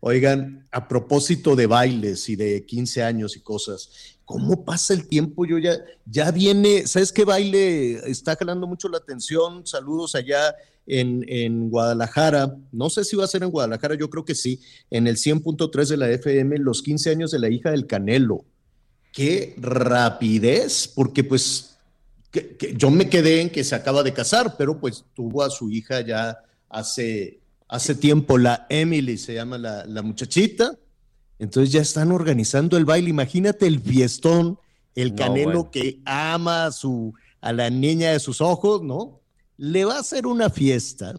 Oigan, a propósito de bailes y de 15 años y cosas, ¿cómo pasa el tiempo? Yo ya, ya viene, ¿sabes qué baile está jalando mucho la atención? Saludos allá en, Guadalajara, no sé si va a ser en Guadalajara, yo creo que sí, en el 100.3 de la FM, los 15 años de la hija del Canelo. qué rapidez, porque pues yo me quedé en que se acaba de casar, pero pues tuvo a su hija ya hace, hace tiempo, la Emily se llama la, la muchachita, entonces ya están organizando el baile, imagínate el fiestón, el canelo que ama a, su, a la niña de sus ojos, ¿no? Le va a hacer una fiesta.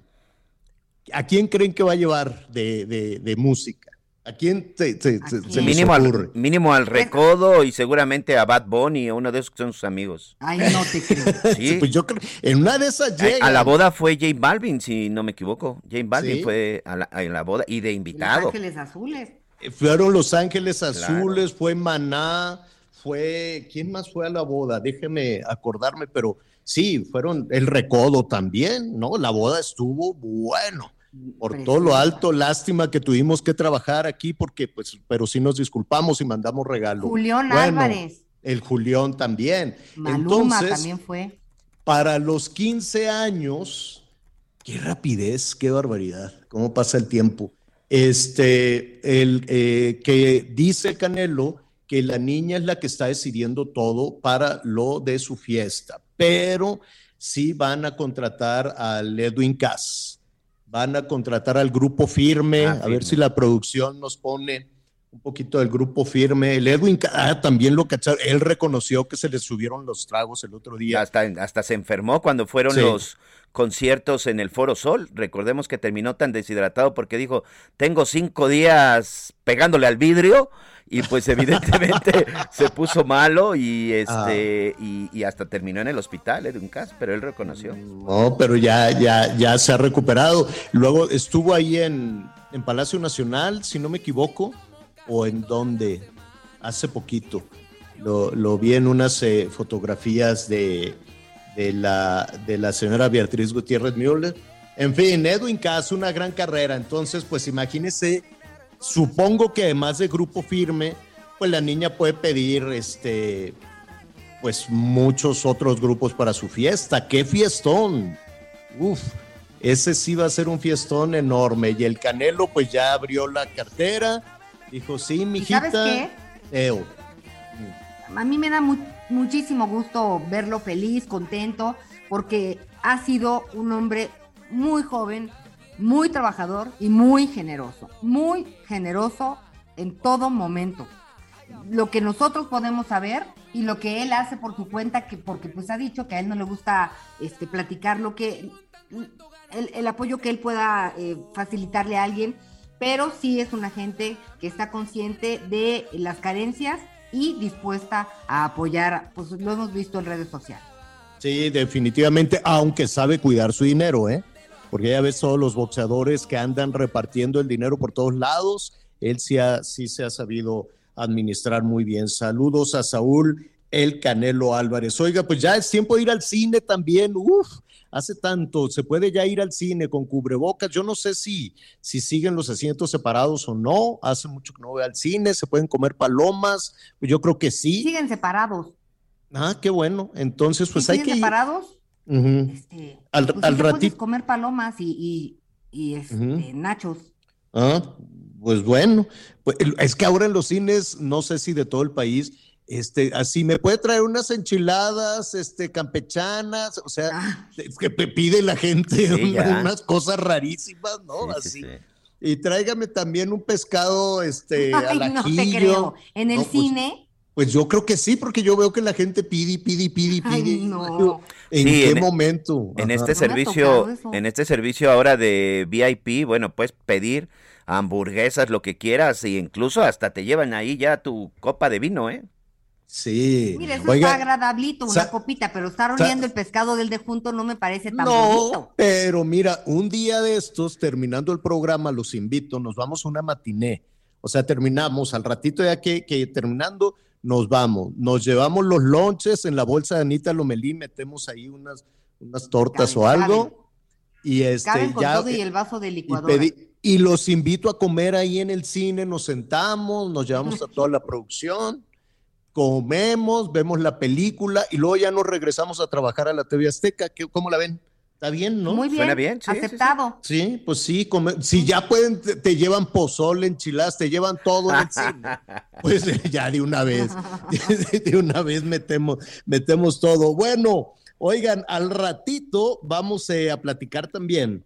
¿A quién creen que va a llevar de, de música? ¿A quién se, mínimo, Al, mínimo al Recodo y seguramente a Bad Bunny, uno de esos que son sus amigos. Ay, no te creo. [laughs] Sí. pues yo creo, en una de esas llega. A, la boda fue Jane Balvin, si no me equivoco. Jane Balvin fue a la, boda y de invitado. Los Ángeles Azules. Eh, fueron Los Ángeles Azules, fue Maná, fue. ¿Quién más fue a la boda? Déjeme acordarme, pero sí, fueron el Recodo también, ¿no? La boda estuvo bueno por todo lo alto, lástima que tuvimos que trabajar aquí porque, pues, pero sí nos disculpamos y mandamos regalo. Julián Álvarez. El Julián también. Maluma también fue. Para los 15 años, qué rapidez, qué barbaridad, cómo pasa el tiempo. Este, el eh, que dice Canelo que la niña es la que está decidiendo todo para lo de su fiesta, pero sí van a contratar al Edwin Cass van a contratar al grupo firme, ah, a ver si la producción nos pone un poquito del grupo firme. El Edwin ah, también lo cacharon, él reconoció que se le subieron los tragos el otro día. Hasta, hasta se enfermó cuando fueron los conciertos en el Foro Sol. Recordemos que terminó tan deshidratado porque dijo, tengo cinco días pegándole al vidrio y pues evidentemente [laughs] se puso malo y este ah. y, hasta terminó en el hospital Edwin Cass, pero él reconoció. No, pero ya, ya, ya se ha recuperado. Luego estuvo ahí en, en Palacio Nacional, si no me equivoco, o en donde, hace poquito. Lo, vi en unas eh, fotografías de, de, la, de la señora Beatriz Gutiérrez Müller. En fin, Edwin Cass, una gran carrera. Entonces, pues imagínese Supongo que además de grupo firme, pues la niña puede pedir este pues muchos otros grupos para su fiesta. ¡Qué fiestón! Uf, ese sí va a ser un fiestón enorme. Y el Canelo pues ya abrió la cartera, dijo, sí, mijita. ¿Sabes qué? A mí me da muchísimo gusto verlo feliz, contento, porque ha sido un hombre muy joven, muy trabajador y muy generoso, muy generoso en todo momento. Lo que nosotros podemos saber y lo que él hace por su cuenta, que porque pues ha dicho que a él no le gusta este, platicar lo que el, apoyo que él pueda eh, facilitarle a alguien, pero sí es una gente que está consciente de las carencias y dispuesta a apoyar, pues lo hemos visto en redes sociales. Sí, definitivamente, aunque sabe cuidar su dinero, ¿eh? Porque ya ves todos los boxeadores que andan repartiendo el dinero por todos lados. Él sí, sí se ha sabido administrar muy bien. Saludos a Saúl El Canelo Álvarez. Oiga, pues ya es tiempo de ir al cine también. Uf, hace tanto, se puede ya ir al cine con cubrebocas. Yo no sé si, si siguen los asientos separados o no. Hace mucho que no voy al cine, se pueden comer palomas. Pues yo creo que sí. Siguen separados. Ah, qué bueno. Entonces, pues hay que. separados? Este, al, pues ratito. comer palomas y, este, nachos. Ah, pues bueno, pues, es que ahora en los cines, no sé si de todo el país, este, así me puede traer unas enchiladas, este, campechanas, o sea, ah. es que pide la gente unas cosas rarísimas, ¿no? así. y tráigame también un pescado, este, [laughs] Ay, no te creo. En el pues, cine. Pues yo creo que sí, porque yo veo que la gente pide, pide, pide, pide. no. [laughs] ¿En qué e momento? En este servicio, en este servicio ahora de VIP, bueno, puedes pedir hamburguesas, lo que quieras, e incluso hasta te llevan ahí ya tu copa de vino, ¿eh? Sí. Mira, eso está agradablito, una copita, pero estar oliendo el pescado del defunto no me parece tan no, Pero mira, un día de estos, terminando el programa, los invito, nos vamos a una matiné. O sea, terminamos al ratito ya que, que terminando, nos vamos. Nos llevamos los lonches en la bolsa de Anita Lomelí, metemos ahí unas, unas tortas o algo. Y este, ya, todo y el vaso de licuadora. Y, los invito a comer ahí en el cine, nos sentamos, nos llevamos a toda la producción, comemos, vemos la película y luego ya nos regresamos a trabajar a la TV Azteca. ¿Cómo la ven? Está bien, ¿no? Muy bien. Suena bien, sí, aceptado. Sí, pues sí, si ya pueden, te, llevan pozole, enchiladas, te llevan todo en el cine, pues eh, ya de una vez, [laughs] [laughs] de una vez metemos, metemos todo. Bueno, oigan, al ratito vamos eh, a platicar también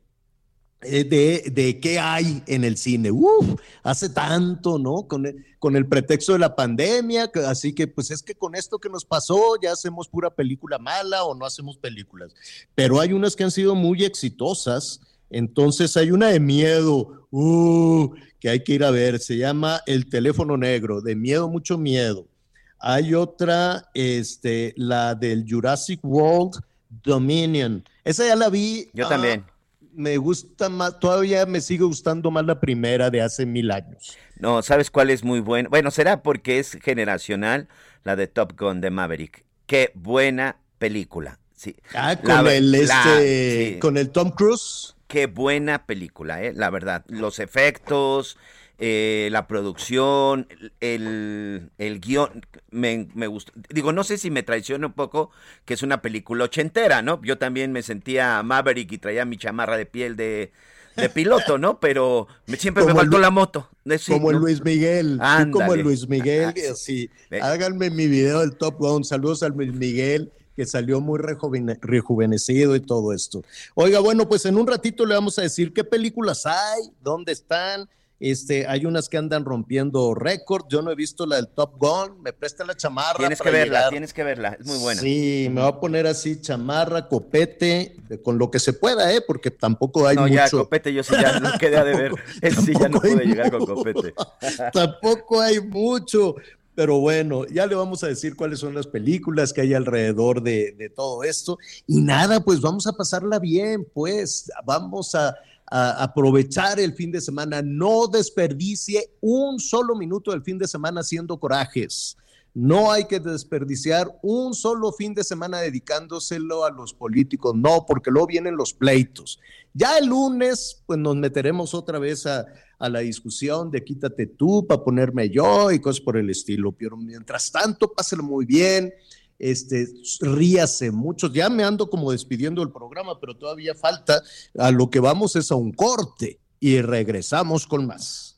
de, de, qué hay en el cine. Uf, hace tanto, ¿no? Con el, con el pretexto de la pandemia, así que pues es que con esto que nos pasó ya hacemos pura película mala o no hacemos películas. Pero hay unas que han sido muy exitosas, entonces hay una de miedo, uh, que hay que ir a ver, se llama El teléfono negro, de miedo, mucho miedo. Hay otra, este, la del Jurassic World Dominion. Esa ya la vi. Yo también me gusta más, todavía me sigue gustando más la primera de hace mil años. No, ¿sabes cuál es muy buena? Bueno, será porque es generacional la de Top Gun de Maverick. Qué buena película. Sí. Ah, con el este, con el Tom Cruise. Qué buena película, eh, la verdad. Los efectos, eh, la producción, el, el guion, me, me gustó. Digo, no sé si me traiciona un poco que es una película ochentera, ¿no? Yo también me sentía Maverick y traía mi chamarra de piel de, de [laughs] piloto, ¿no? Pero siempre me faltó la moto. como el Luis Miguel. Como el Luis Miguel, así. Háganme mi video del Top Gun. Saludos al Luis Miguel que salió muy rejuvenecido y todo esto. Oiga, bueno, pues en un ratito le vamos a decir qué películas hay, dónde están, este, hay unas que andan rompiendo récord. Yo no he visto la del Top Gun. Me presta la chamarra. Tienes que verla, tienes que verla. Es muy buena. Sí, me va a poner así chamarra, copete, con lo que se pueda, ¿eh? Porque tampoco hay no, mucho. ya, copete, yo sí ya no [laughs] quedé de ver. sí, ya no pude llegar con copete. [laughs] tampoco hay mucho. Pero bueno, ya le vamos a decir cuáles son las películas que hay alrededor de, de todo esto. Y nada, pues vamos a pasarla bien, pues vamos a aprovechar el fin de semana, no desperdicie un solo minuto del fin de semana haciendo corajes. No hay que desperdiciar un solo fin de semana dedicándoselo a los políticos, no, porque luego vienen los pleitos. Ya el lunes, pues nos meteremos otra vez a, a la discusión de quítate tú para ponerme yo y cosas por el estilo. Pero mientras tanto, páselo muy bien este, ríase mucho. Ya me ando como despidiendo el programa, pero todavía falta. A lo que vamos es a un corte y regresamos con más.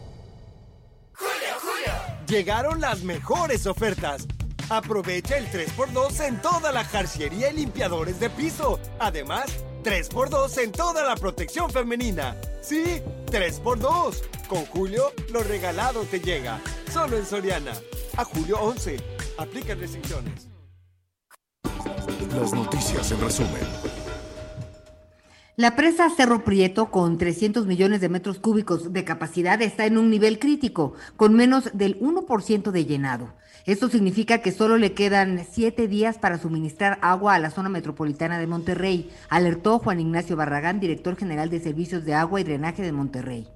Llegaron las mejores ofertas. Aprovecha el 3x2 en toda la jarciería y limpiadores de piso. Además, 3x2 en toda la protección femenina. Sí, 3x2. Con Julio, lo regalado te llega. Solo en Soriana. A julio 11. Aplica restricciones. Las noticias en resumen. La presa Cerro Prieto, con 300 millones de metros cúbicos de capacidad, está en un nivel crítico, con menos del 1% de llenado. Esto significa que solo le quedan siete días para suministrar agua a la zona metropolitana de Monterrey, alertó Juan Ignacio Barragán, director general de Servicios de Agua y Drenaje de Monterrey.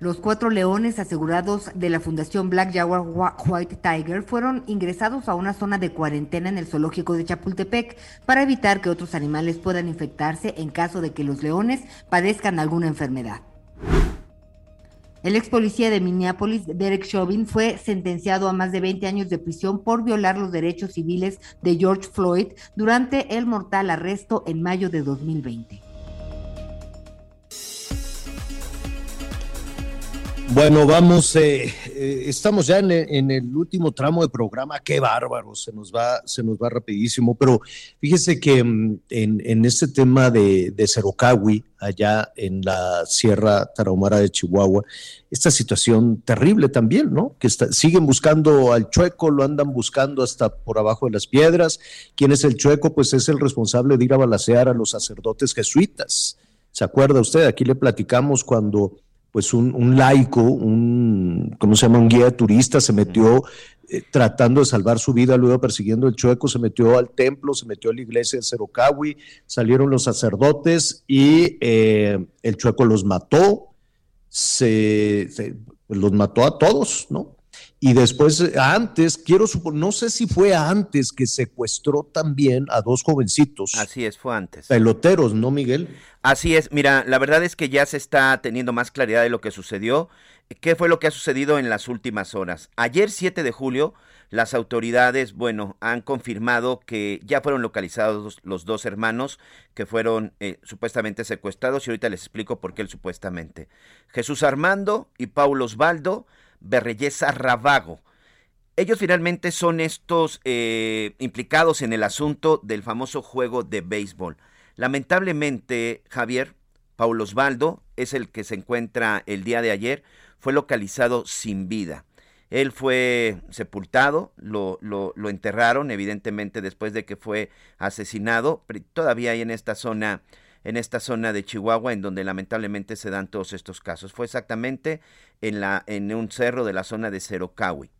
Los cuatro leones asegurados de la Fundación Black Jaguar White Tiger fueron ingresados a una zona de cuarentena en el zoológico de Chapultepec para evitar que otros animales puedan infectarse en caso de que los leones padezcan alguna enfermedad. El ex policía de Minneapolis, Derek Chauvin, fue sentenciado a más de 20 años de prisión por violar los derechos civiles de George Floyd durante el mortal arresto en mayo de 2020. Bueno, vamos, eh, eh, estamos ya en, el último tramo de programa. Qué bárbaro, se nos va, se nos va rapidísimo. Pero fíjese que mm, en, este tema de, de Cerocawi, allá en la Sierra Tarahumara de Chihuahua, esta situación terrible también, ¿no? Que siguen buscando al chueco, lo andan buscando hasta por abajo de las piedras. ¿Quién es el chueco? Pues es el responsable de ir a balacear a los sacerdotes jesuitas. ¿Se acuerda usted? Aquí le platicamos cuando pues un, laico, un, ¿cómo se llama? Un guía turista se metió eh, tratando de salvar su vida, luego persiguiendo el chueco, se metió al templo, se metió a la iglesia de Cerocawi, salieron los sacerdotes y eh, el chueco los mató, se, los mató a todos, ¿no? Y después, antes, quiero suponer, no sé si fue antes que secuestró también a dos jovencitos. Así es, fue antes. Peloteros, ¿no, Miguel? Así es, mira, la verdad es que ya se está teniendo más claridad de lo que sucedió. ¿Qué fue lo que ha sucedido en las últimas horas? Ayer 7 de julio, las autoridades, bueno, han confirmado que ya fueron localizados los dos hermanos que fueron eh, supuestamente secuestrados y ahorita les explico por qué el supuestamente. Jesús Armando y Paulo Osvaldo Berreyesa Ravago. Ellos finalmente son estos eh, implicados en el asunto del famoso juego de béisbol. Lamentablemente, Javier, Paulo Osvaldo es el que se encuentra el día de ayer, fue localizado sin vida. Él fue sepultado, lo, lo, enterraron, evidentemente después de que fue asesinado, todavía hay en esta zona en esta zona de Chihuahua en donde lamentablemente se dan todos estos casos. Fue exactamente en, la, en un cerro de la zona de Cerocawi.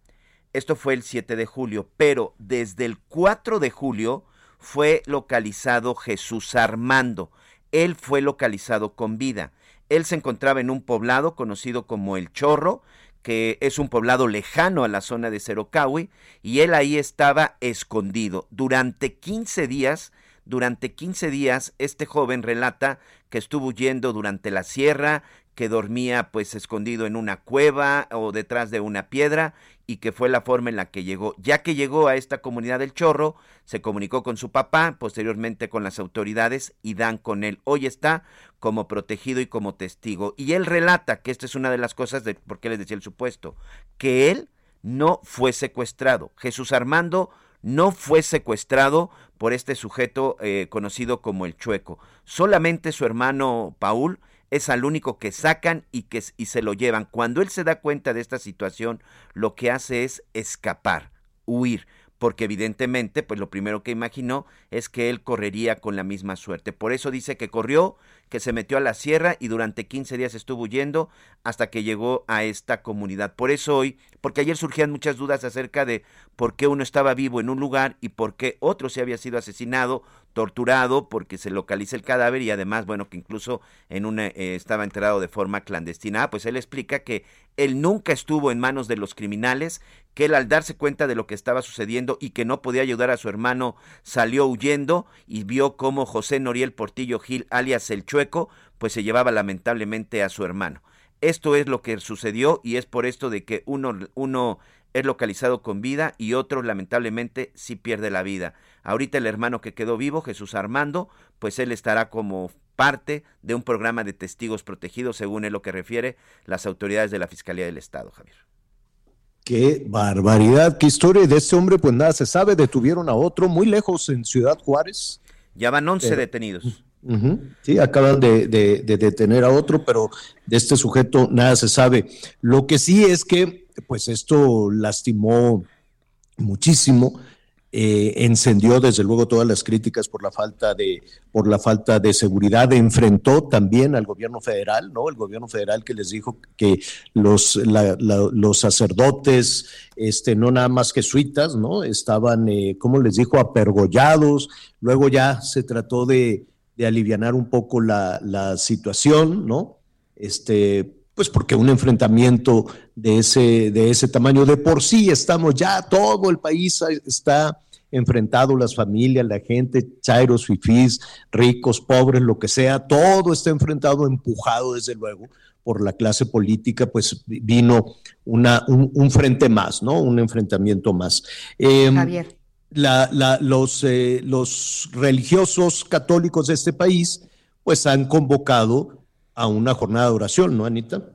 Esto fue el 7 de julio, pero desde el 4 de julio fue localizado Jesús Armando. Él fue localizado con vida. Él se encontraba en un poblado conocido como El Chorro, que es un poblado lejano a la zona de Cerocawi, y él ahí estaba escondido. Durante 15 días durante 15 días, este joven relata que estuvo huyendo durante la sierra, que dormía pues escondido en una cueva o detrás de una piedra y que fue la forma en la que llegó. Ya que llegó a esta comunidad del Chorro, se comunicó con su papá, posteriormente con las autoridades y dan con él. Hoy está como protegido y como testigo. Y él relata que esta es una de las cosas de por qué les decía el supuesto, que él no fue secuestrado. Jesús Armando no fue secuestrado por este sujeto eh, conocido como el Chueco. Solamente su hermano Paul es al único que sacan y que y se lo llevan. Cuando él se da cuenta de esta situación, lo que hace es escapar, huir porque evidentemente, pues lo primero que imaginó es que él correría con la misma suerte. Por eso dice que corrió, que se metió a la sierra y durante 15 días estuvo huyendo hasta que llegó a esta comunidad. Por eso hoy, porque ayer surgían muchas dudas acerca de por qué uno estaba vivo en un lugar y por qué otro se había sido asesinado, torturado, porque se localiza el cadáver y además, bueno, que incluso en una, eh, estaba enterrado de forma clandestina. Ah, pues él explica que él nunca estuvo en manos de los criminales, que él al darse cuenta de lo que estaba sucediendo y que no podía ayudar a su hermano, salió huyendo y vio cómo José Noriel Portillo Gil, alias el Chueco, pues se llevaba lamentablemente a su hermano. Esto es lo que sucedió y es por esto de que uno, uno es localizado con vida y otro lamentablemente sí pierde la vida. Ahorita el hermano que quedó vivo, Jesús Armando, pues él estará como parte de un programa de testigos protegidos, según es lo que refiere las autoridades de la Fiscalía del Estado, Javier. Qué barbaridad, qué historia de este hombre, pues nada se sabe, detuvieron a otro muy lejos en Ciudad Juárez. Ya van 11 eh, detenidos. Sí, acaban de, detener a otro, pero de este sujeto nada se sabe. Lo que sí es que, pues esto lastimó muchísimo eh, encendió desde luego todas las críticas por la falta de por la falta de seguridad. Enfrentó también al gobierno federal no el gobierno federal que les dijo que los los sacerdotes este no nada más jesuitas no estaban eh, como les dijo apergollados. Luego ya se trató de, de alivianar un poco la, la situación no este pues porque un enfrentamiento de ese, de ese tamaño, de por sí estamos ya, todo el país está enfrentado, las familias, la gente, chairos, fifís, ricos, pobres, lo que sea, todo está enfrentado, empujado desde luego por la clase política, pues vino una, un, frente más, ¿no? Un enfrentamiento más. Em, Javier. Los, eh, los religiosos católicos de este país, pues han convocado a una jornada de oración, ¿no, Anita?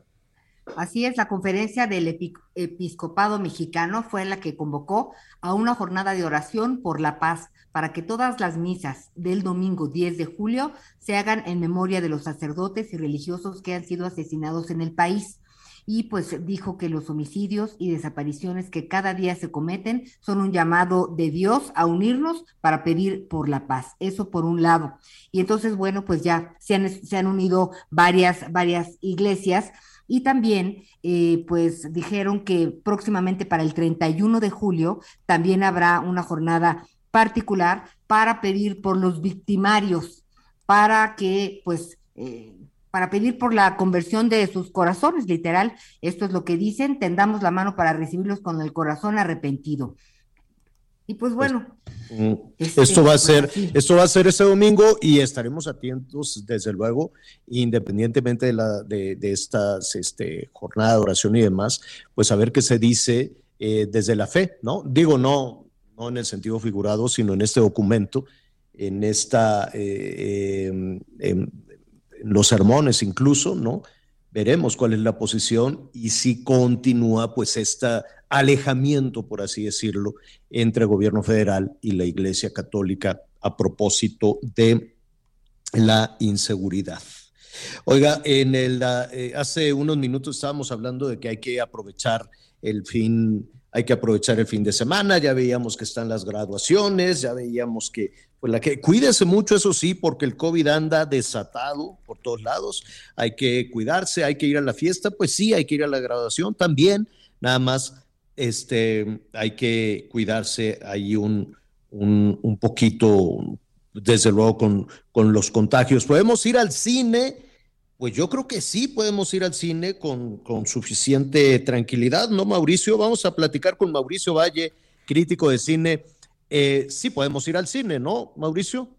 Así es, la conferencia del episcopado mexicano fue la que convocó a una jornada de oración por la paz para que todas las misas del domingo 10 de julio se hagan en memoria de los sacerdotes y religiosos que han sido asesinados en el país. Y pues dijo que los homicidios y desapariciones que cada día se cometen son un llamado de Dios a unirnos para pedir por la paz. Eso por un lado. Y entonces, bueno, pues ya se han, se han unido varias, varias iglesias y también, eh, pues dijeron que próximamente para el 31 de julio también habrá una jornada particular para pedir por los victimarios, para que, pues, eh, para pedir por la conversión de sus corazones, literal, esto es lo que dicen, tendamos la mano para recibirlos con el corazón arrepentido. Y pues bueno. Mm, este, esto va a ser, esto va a ser este domingo y estaremos atentos, desde luego, independientemente de, la, de, de estas este, jornada de oración y demás, pues a ver qué se dice eh, desde la fe, ¿no? Digo, no, no en el sentido figurado, sino en este documento, en esta, eh, em, en los sermones incluso, ¿no? Veremos cuál es la posición y si continúa pues este alejamiento, por así decirlo, entre el gobierno federal y la Iglesia Católica a propósito de la inseguridad. Oiga, en el, eh, hace unos minutos estábamos hablando de que hay que aprovechar el fin hay que aprovechar el fin de semana, ya veíamos que están las graduaciones, ya veíamos que, pues la que, cuídese mucho, eso sí, porque el COVID anda desatado por todos lados, hay que cuidarse, hay que ir a la fiesta, pues sí, hay que ir a la graduación también, nada más, este, hay que cuidarse ahí un, un, poquito, desde luego, con, con los contagios. Podemos ir al cine, pues yo creo que sí podemos ir al cine con, suficiente tranquilidad, ¿no, Mauricio? Vamos a platicar con Mauricio Valle, crítico de cine. Eh, sí podemos ir al cine, ¿no, Mauricio?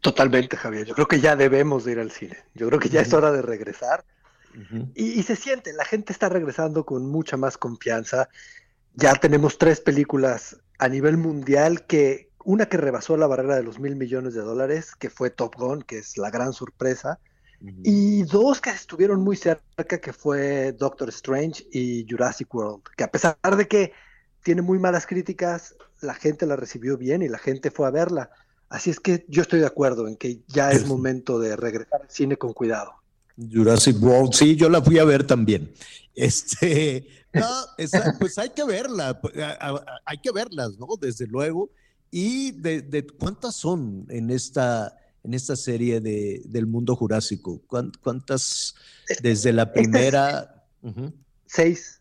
Totalmente, Javier. Yo creo que ya debemos de ir al cine. Yo creo que ya es hora de regresar. y, y, se siente, la gente está regresando con mucha más confianza. Ya tenemos tres películas a nivel mundial que, una que rebasó la barrera de los mil millones de dólares, que fue Top Gun, que es la gran sorpresa y dos que estuvieron muy cerca, que fue Doctor Strange y Jurassic World, que a pesar de que tiene muy malas críticas, la gente la recibió bien y la gente fue a verla. Así es que yo estoy de acuerdo en que ya es momento de regresar al cine con cuidado. Jurassic World, sí, yo la fui a ver también. Este, [laughs] pues hay que verla, hay que verlas, ¿no? Desde luego. ¿Y de, de cuántas son en esta, en esta serie de, del mundo jurásico? ¿Cuántas desde la primera? Seis.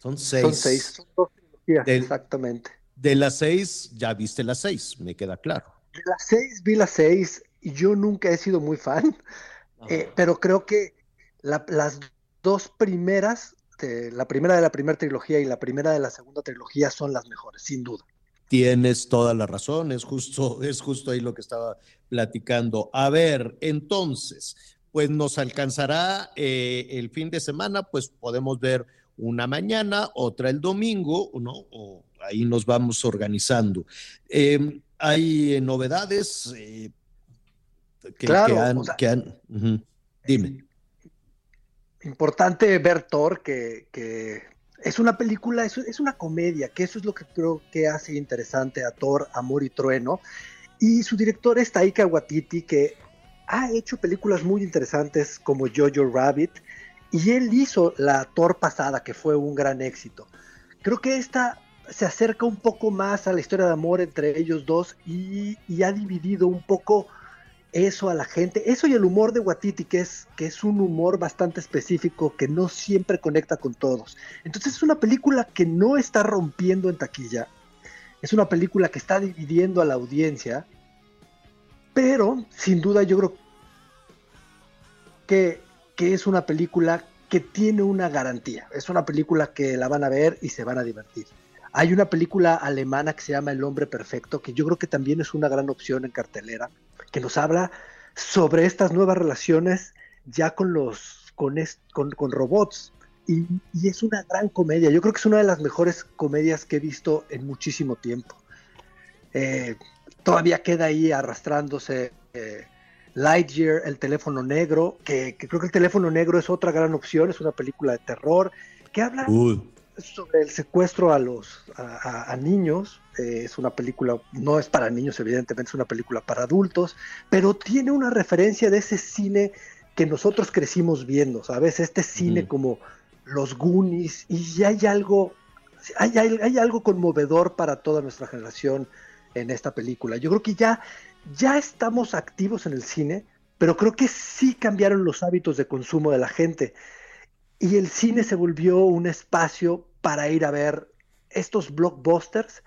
Son seis. Son seis. Son dos trilogías, exactamente. De las seis, ya viste las seis, me queda claro. De las seis vi las seis y yo nunca he sido muy fan, eh, pero creo que las dos primeras, la primera de la primera trilogía y la primera de la segunda trilogía son las mejores, sin duda. Tienes toda la razón, es justo, [laughs] es justo ahí lo que estaba platicando. A ver, entonces, pues nos alcanzará eh, el fin de semana, pues podemos ver una mañana, otra el domingo, ¿no? O ahí nos vamos organizando. Em, hay novedades eh, que, han... que han Dime. Importante ver Thor, que, que es una película, es, una comedia, que eso es lo que creo que hace interesante a Thor, Amor y Trueno. Y su director es Taika Waititi, que ha hecho películas muy interesantes como Jojo Rabbit, y él hizo la Thor pasada, que fue un gran éxito. Creo que esta se acerca un poco más a la historia de amor entre ellos dos y ha dividido un poco eso a la gente, eso y el humor de Watiti, que es, que es un humor bastante específico, que no siempre conecta con todos. Entonces es una película que no está rompiendo en taquilla, es una película que está dividiendo a la audiencia, pero sin duda yo creo que, que es una película que tiene una garantía, es una película que la van a ver y se van a divertir. Hay una película alemana que se llama El hombre perfecto, que yo creo que también es una gran opción en cartelera que nos habla sobre estas nuevas relaciones ya con los con, con, robots. Y, es una gran comedia. Yo creo que es una de las mejores comedias que he visto en muchísimo tiempo. Eh, todavía queda ahí arrastrándose eh, Lightyear, El teléfono negro, que, creo que El teléfono negro es otra gran opción, es una película de terror que habla sobre el secuestro a los a, niños. Eh, es una película, no es para niños, evidentemente, es una película para adultos, pero tiene una referencia de ese cine que nosotros crecimos viendo, ¿sabes? Este cine como los Goonies, y ya hay algo, hay, hay, algo conmovedor para toda nuestra generación en esta película. Yo creo que ya, ya estamos activos en el cine, pero creo que sí cambiaron los hábitos de consumo de la gente. Y el cine se volvió un espacio para ir a ver estos blockbusters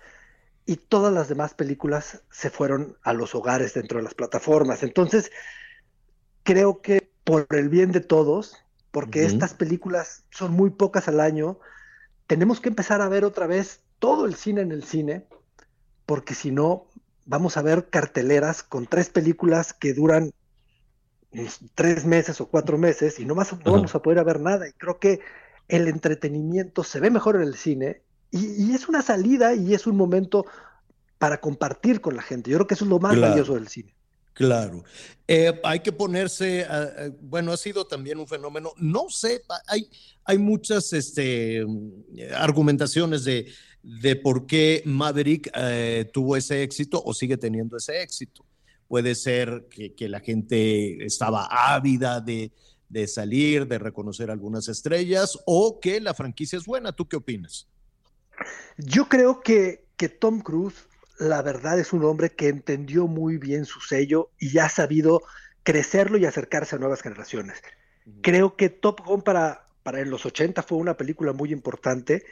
y todas las demás películas se fueron a los hogares dentro de las plataformas. Entonces, creo que por el bien de todos, porque estas películas son muy pocas al año, tenemos que empezar a ver otra vez todo el cine en el cine, porque si no, vamos a ver carteleras con tres películas que duran tres meses o cuatro meses y no, más, no vamos a poder ver nada. Y creo que el entretenimiento se ve mejor en el cine y, es una salida y es un momento para compartir con la gente. Yo creo que eso es lo más valioso del cine. Claro. Eh, hay que ponerse, bueno, ha sido también un fenómeno, no sé, hay, hay muchas este, argumentaciones de, de por qué Maverick eh, tuvo ese éxito o sigue teniendo ese éxito. Puede ser que, la gente estaba ávida de, de, salir, de reconocer algunas estrellas o que la franquicia es buena. ¿Tú qué opinas? Yo creo que, que Tom Cruise la verdad es un hombre que entendió muy bien su sello y ha sabido crecerlo y acercarse a nuevas generaciones. Creo que Top Gun para, para en los 80 fue una película muy importante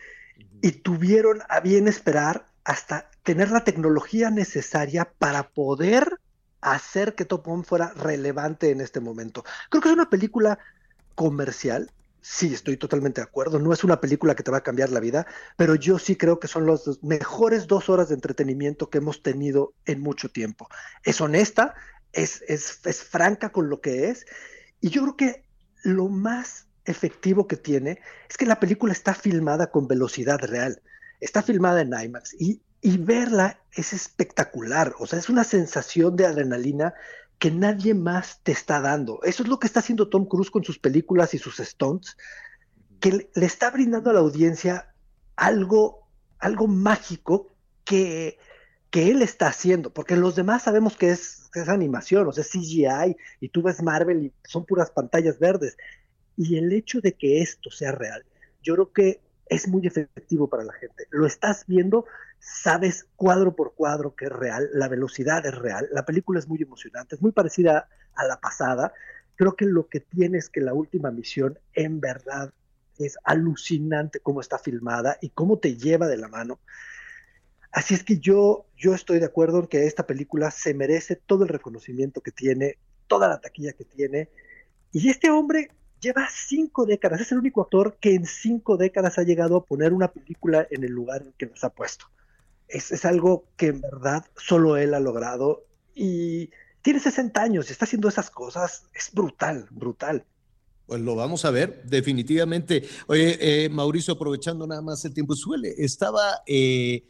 y tuvieron a bien esperar hasta tener la tecnología necesaria para poder hacer que Top Gun fuera relevante en este momento. Creo que es una película comercial, sí, estoy totalmente de acuerdo. No es una película que te va a cambiar la vida, pero yo sí creo que son las mejores dos horas de entretenimiento que hemos tenido en mucho tiempo. Es honesta, es, es, es franca con lo que es, y yo creo que lo más efectivo que tiene es que la película está filmada con velocidad real. Está filmada en IMAX y, y verla es espectacular. O sea, es una sensación de adrenalina que nadie más te está dando. Eso es lo que está haciendo Tom Cruise con sus películas y sus stunts, que le está brindando a la audiencia algo, algo mágico que, que él está haciendo, porque los demás sabemos que es, es animación, o sea, CGI, y tú ves Marvel y son puras pantallas verdes. Y el hecho de que esto sea real, yo creo que es muy efectivo para la gente. Lo estás viendo sabes cuadro por cuadro que es real, la velocidad es real, la película es muy emocionante, es muy parecida a la pasada. Creo que lo que tiene es que la última misión en verdad es alucinante cómo está filmada y cómo te lleva de la mano. Así es que yo, yo estoy de acuerdo en que esta película se merece todo el reconocimiento que tiene, toda la taquilla que tiene. Y este hombre lleva cinco décadas, es el único actor que en cinco décadas ha llegado a poner una película en el lugar en que nos ha puesto es, algo que en verdad solo él ha logrado y tiene 60 años y está haciendo esas cosas. Es brutal, brutal. Pues lo vamos a ver, definitivamente. Oye, eh, Mauricio, aprovechando nada más el tiempo, suele, estaba eh,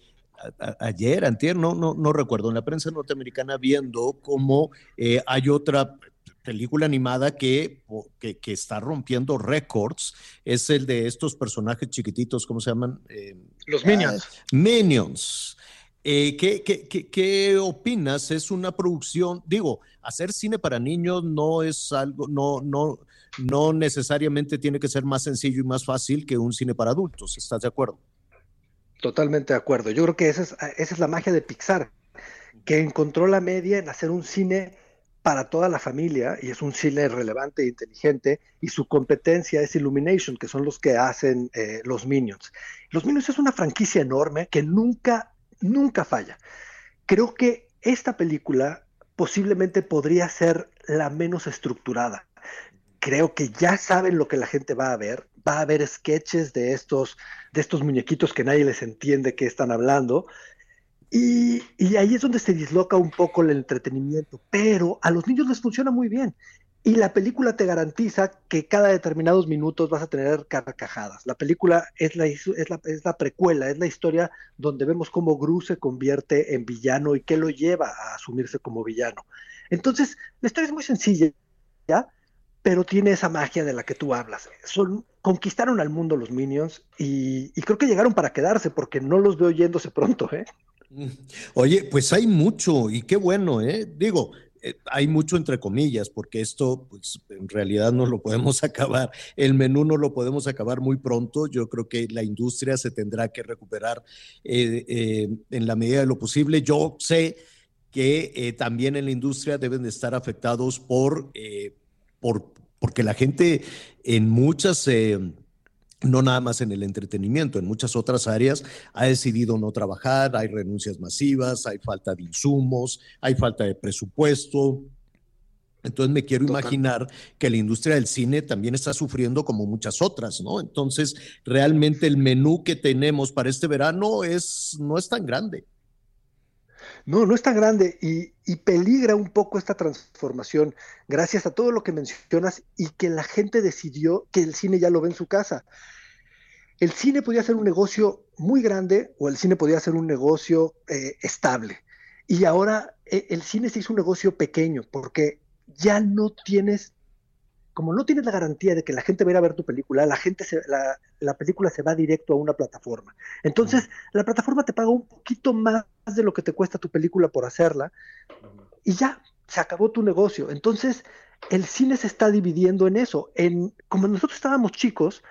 ayer, antier, no, no, recuerdo, en la prensa norteamericana viendo cómo eh, hay otra película animada que, que, está rompiendo récords es el de estos personajes chiquititos, ¿cómo se llaman? Eh, Los Minions. Ah, Minions. Eh, ¿qué, qué, qué, opinas? Es una producción, digo, hacer cine para niños no es algo, no, no, no necesariamente tiene que ser más sencillo y más fácil que un cine para adultos, ¿estás de acuerdo? Totalmente de acuerdo. Yo creo que esa es, esa es la magia de Pixar, que encontró la media en hacer un cine para toda la familia y es un cine relevante e inteligente y su competencia es Illumination, que son los que hacen eh, los Minions. Los Minions es una franquicia enorme que nunca, nunca falla. Creo que esta película posiblemente podría ser la menos estructurada. Creo que ya saben lo que la gente va a ver. Va a haber sketches de estos, de estos muñequitos que nadie les entiende qué están hablando. Y, ahí es donde se disloca un poco el entretenimiento, pero a los niños les funciona muy bien. Y la película te garantiza que cada determinados minutos vas a tener carcajadas. La película es la, precuela, es la historia donde vemos cómo Gru se convierte en villano y qué lo lleva a asumirse como villano. Entonces, la historia es muy sencilla, ¿ya? Pero tiene esa magia de la que tú hablas. Conquistaron al mundo los Minions y, y creo que llegaron para quedarse porque no los veo yéndose pronto, ¿eh? Oye, pues hay mucho y qué bueno, ¿eh? Digo, eh, hay mucho entre comillas, porque esto, pues en realidad no lo podemos [laughs] acabar. El menú no lo podemos acabar muy pronto. Yo creo que la industria se tendrá que recuperar eh, eh, en la medida de lo posible. Yo sé que también en la industria deben de estar afectados por, por porque la gente en muchas no nada más en el entretenimiento, en muchas otras áreas ha decidido no trabajar, hay renuncias masivas, hay falta de insumos, hay falta de presupuesto. Entonces me quiero imaginar que la industria del cine también está sufriendo como muchas otras, ¿no? Entonces, realmente el menú que tenemos para este verano es, no es tan grande. No, no es tan grande y, y, peligra un poco esta transformación gracias a todo lo que mencionas y que la gente decidió que el cine ya lo ve en su casa. El cine podía ser un negocio muy grande o el cine podía ser un negocio eh, estable. Y ahora eh, el cine se hizo un negocio pequeño porque ya no tienes como no tienes la garantía de que la gente va a ir a ver tu película, la gente se, la, la, película se va directo a una plataforma. Entonces, la plataforma te paga un poquito más de lo que te cuesta tu película por hacerla y ya, se acabó tu negocio. Entonces, el cine se está dividiendo en eso. En, como nosotros estábamos chicos,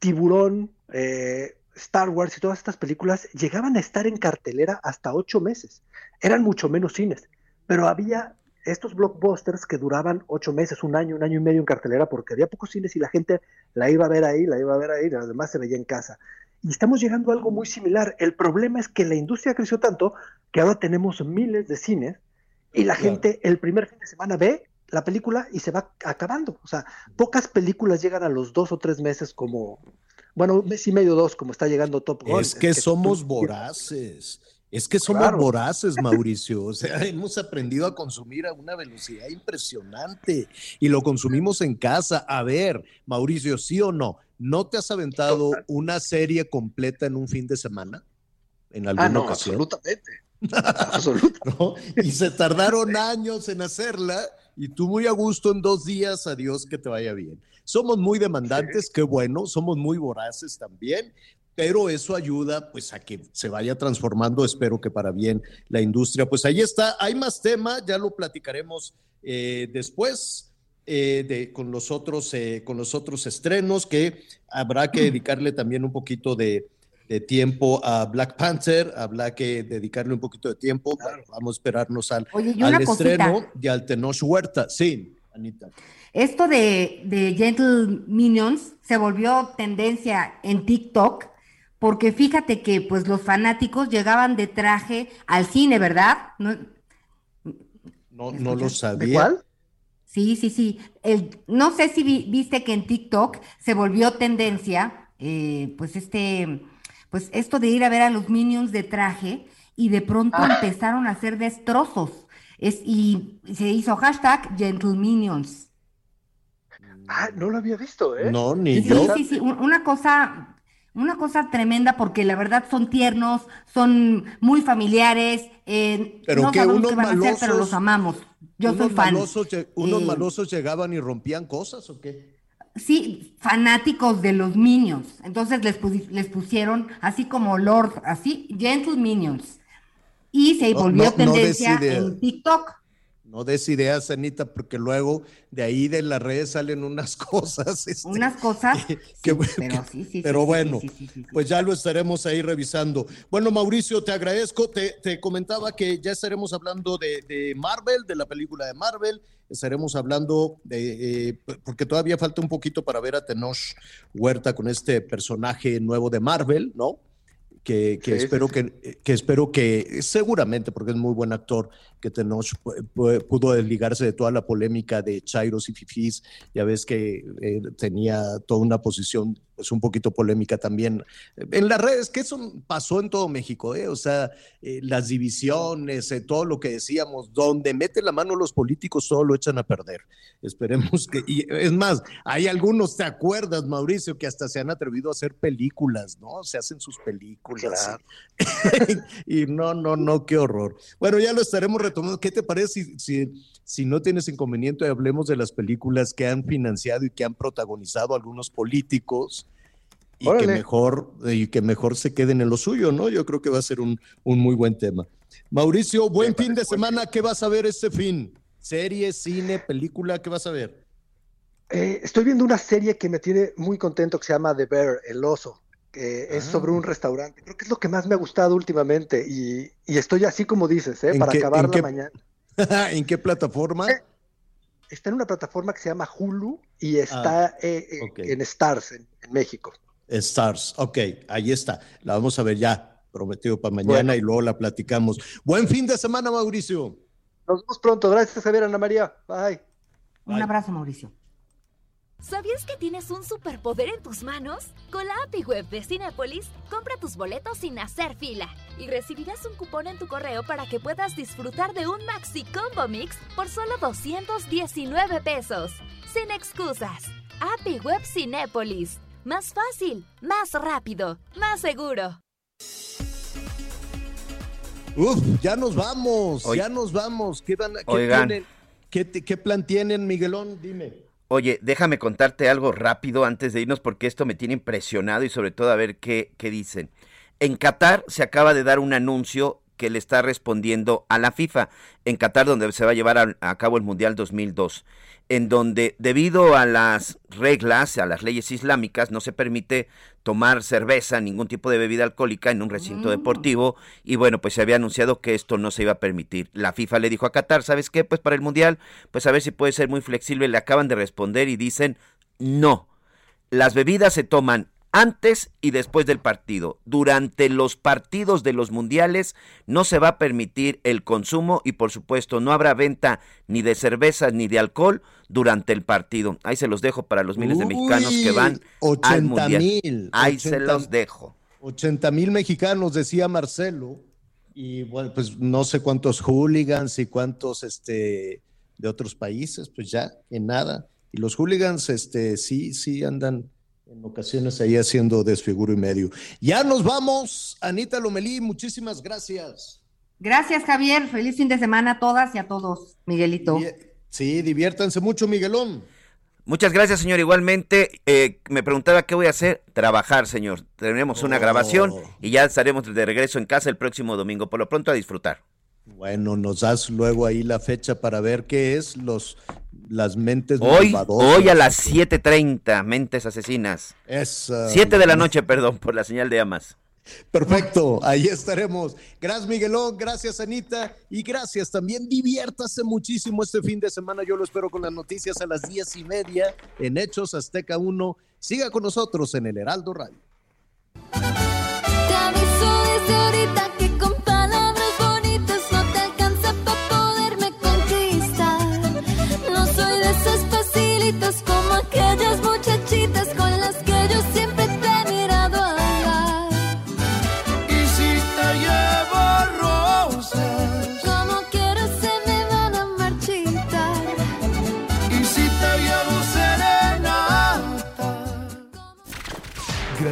Tiburón, eh, Star Wars y todas estas películas llegaban a estar en cartelera hasta ocho meses. Eran mucho menos cines, pero había estos blockbusters que duraban ocho meses, un año, un año y medio en cartelera, porque había pocos cines y la gente la iba a ver ahí, la iba a ver ahí, y además se veía en casa. Y estamos llegando a algo muy similar. El problema es que la industria creció tanto que ahora tenemos miles de cines y la gente el primer fin de semana ve la película y se va acabando. O sea, pocas películas llegan a los dos o tres meses como, bueno, un mes y medio, dos, como está llegando Top Gun. Es que, somos voraces. Es que somos voraces, [laughs] Mauricio. O sea, hemos aprendido a consumir a una velocidad impresionante y lo consumimos en casa. A ver, Mauricio, ¿sí o no? ¿No te has aventado una serie completa en un fin de semana? ¿En alguna ah, no, ocasión? Absolutamente. [laughs] Absolutamente. Y se tardaron años en hacerla y tú muy a gusto en dos días, adiós, que te vaya bien. Somos muy demandantes, qué bueno, somos muy voraces también, pero eso ayuda pues a que se vaya transformando, espero que para bien la industria. Pues ahí está, hay más tema, ya lo platicaremos eh, después. Eh, de, con, los otros, eh, con los otros estrenos que habrá que [clears throat] dedicarle también un poquito de, tiempo a Black Panther, habrá que dedicarle un poquito de tiempo, vamos a esperarnos al, al estreno y al Tenoch Huerta. Sí, Anita. Esto de, de Gentle Minions se volvió tendencia en TikTok porque fíjate que pues los fanáticos llegaban de traje al cine, ¿verdad? No, no, lo sabía. ¿Cuál? Sí, sí, sí. El, no sé si viste que en TikTok se volvió tendencia, eh, pues este, pues esto de ir a ver a los minions de traje y de pronto ah. empezaron a hacer destrozos. Es, y se hizo hashtag Gentle Minions. Ah, no lo había visto, ¿eh? No, ni sí, yo. Sí, sí, una cosa una cosa tremenda porque la verdad son tiernos, son muy familiares, eh, pero no que sabemos qué van a hacer, pero los amamos. Yo soy fan. ¿Unos eh, malosos llegaban y rompían cosas o qué? Sí, fanáticos de los Minions. Entonces les, les pusieron así como Lord, así, Gentle Minions. Y se volvió tendencia en TikTok. No des ideas, Anita, porque luego de ahí de las redes salen unas [laughs] cosas. Este, unas cosas. pero, bueno, pues ya lo estaremos ahí revisando. Bueno, Mauricio, te agradezco. Te, comentaba que ya estaremos hablando de, Marvel, de la película de Marvel. Estaremos hablando de, eh, porque todavía falta un poquito para ver a Tenoch Huerta con este personaje nuevo de Marvel, ¿no? Que, espero Que, que, espero que seguramente, porque es muy buen actor, que Tenoch pudo desligarse de toda la polémica de Chairos y Fifis. Ya ves que eh, tenía toda una posición pues un poquito polémica también en las redes, que eso pasó en todo México, ¿eh? o sea, eh, las divisiones, eh, todo lo que decíamos, donde meten la mano los políticos, todo lo echan a perder. Esperemos que, y es más, hay algunos, ¿te acuerdas, Mauricio, que hasta se han atrevido a hacer películas, ¿no? Se hacen sus películas. [laughs] y no, no, no, qué horror. Bueno, ya lo estaremos retomando. ¿Qué te parece si, si, si no tienes inconveniente, hablemos de las películas que han financiado y que han protagonizado algunos políticos? Y que mejor y que mejor se queden en lo suyo, ¿no? Yo creo que va a ser un, un muy buen tema. Mauricio, buen fin de semana. ¿Qué vas a ver este fin? ¿Serie, cine, película? ¿Qué vas a ver? Eh, estoy viendo una serie que me tiene muy contento que se llama The Bear, El Oso, que es sobre un ah. restaurante. Creo que es lo que más me ha gustado últimamente y, y estoy así como dices, ¿eh? para acabar la mañana. [laughs] ¿En qué plataforma? Eh, está en una plataforma que se llama Hulu y está ah, eh, en Stars, en México. Stars. Ok, ahí está. La vamos a ver ya, prometido para mañana y luego la platicamos. Buen fin de semana, Mauricio. Nos vemos pronto. Gracias, Javier, Ana María. Bye. Un abrazo, Mauricio. ¿Sabías que tienes un superpoder en tus manos? Con la API Web de Cinepolis, compra tus boletos sin hacer fila y recibirás un cupón en tu correo para que puedas disfrutar de un Maxi Combo Mix por solo 219 pesos. Sin excusas. API Web Cinepolis. Más fácil, más rápido, más seguro. Uf, ya nos vamos, ya nos vamos. ¿Qué, ¿qué, plan tienen, Miguelón? Dime. Oye, déjame contarte algo rápido antes de irnos porque esto me tiene impresionado y sobre todo a ver qué, qué dicen. En Qatar se acaba de dar un anuncio que le está respondiendo a la FIFA, en Qatar donde se va a llevar a, a cabo el Mundial 2002 en donde debido a las reglas, a las leyes islámicas, no se permite tomar cerveza, ningún tipo de bebida alcohólica en un recinto mm. deportivo y bueno, pues se había anunciado que esto no se iba a permitir. La FIFA le dijo a Qatar, ¿sabes qué? Pues para el Mundial, pues a ver si puede ser muy flexible, le acaban de responder y dicen, no, las bebidas se toman antes y después del partido. Durante los partidos de los mundiales no se va a permitir el consumo y por supuesto no habrá venta ni de cerveza ni de alcohol durante el partido. Ahí se los dejo para los miles de mexicanos que van al mundial. Ahí se los dejo. 80 mil mexicanos, decía Marcelo. Y bueno, pues no sé cuántos hooligans y cuántos este, de otros países, pues ya, en nada. Y los hooligans, este, sí, sí andan en ocasiones ahí haciendo desfiguro y medio. Ya nos vamos, Anita Lomelí, muchísimas gracias. Gracias, Javier. Feliz fin de semana a todas y a todos, Miguelito. Sí, diviértanse mucho, Miguelón. Muchas gracias, señor. Igualmente, eh, me preguntaba qué voy a hacer. Trabajar, señor. Tenemos una grabación oh. y ya estaremos de regreso en casa el próximo domingo. Por lo pronto, a disfrutar. Bueno, nos das luego ahí la fecha para ver qué es los las mentes hoy, Hoy a las 7.30, mentes asesinas. Es, 7 de la noche, perdón, por la señal de amas. Perfecto, ahí estaremos. Gracias Miguelón, gracias Anita y gracias también. Diviértase muchísimo este fin de semana. Yo lo espero con las noticias a las diez y media en Hechos Azteca 1. Siga con nosotros en el Heraldo Radio.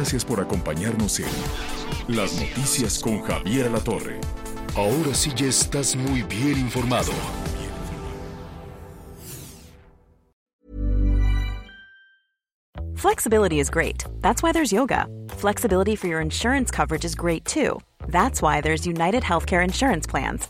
Gracias por acompañarnos en Las Noticias con Javier La Torre. Ahora sí ya estás muy bien informado. Flexibility is great. That's why there's yoga. Flexibility for your insurance coverage is great too. That's why there's United Healthcare Insurance Plans.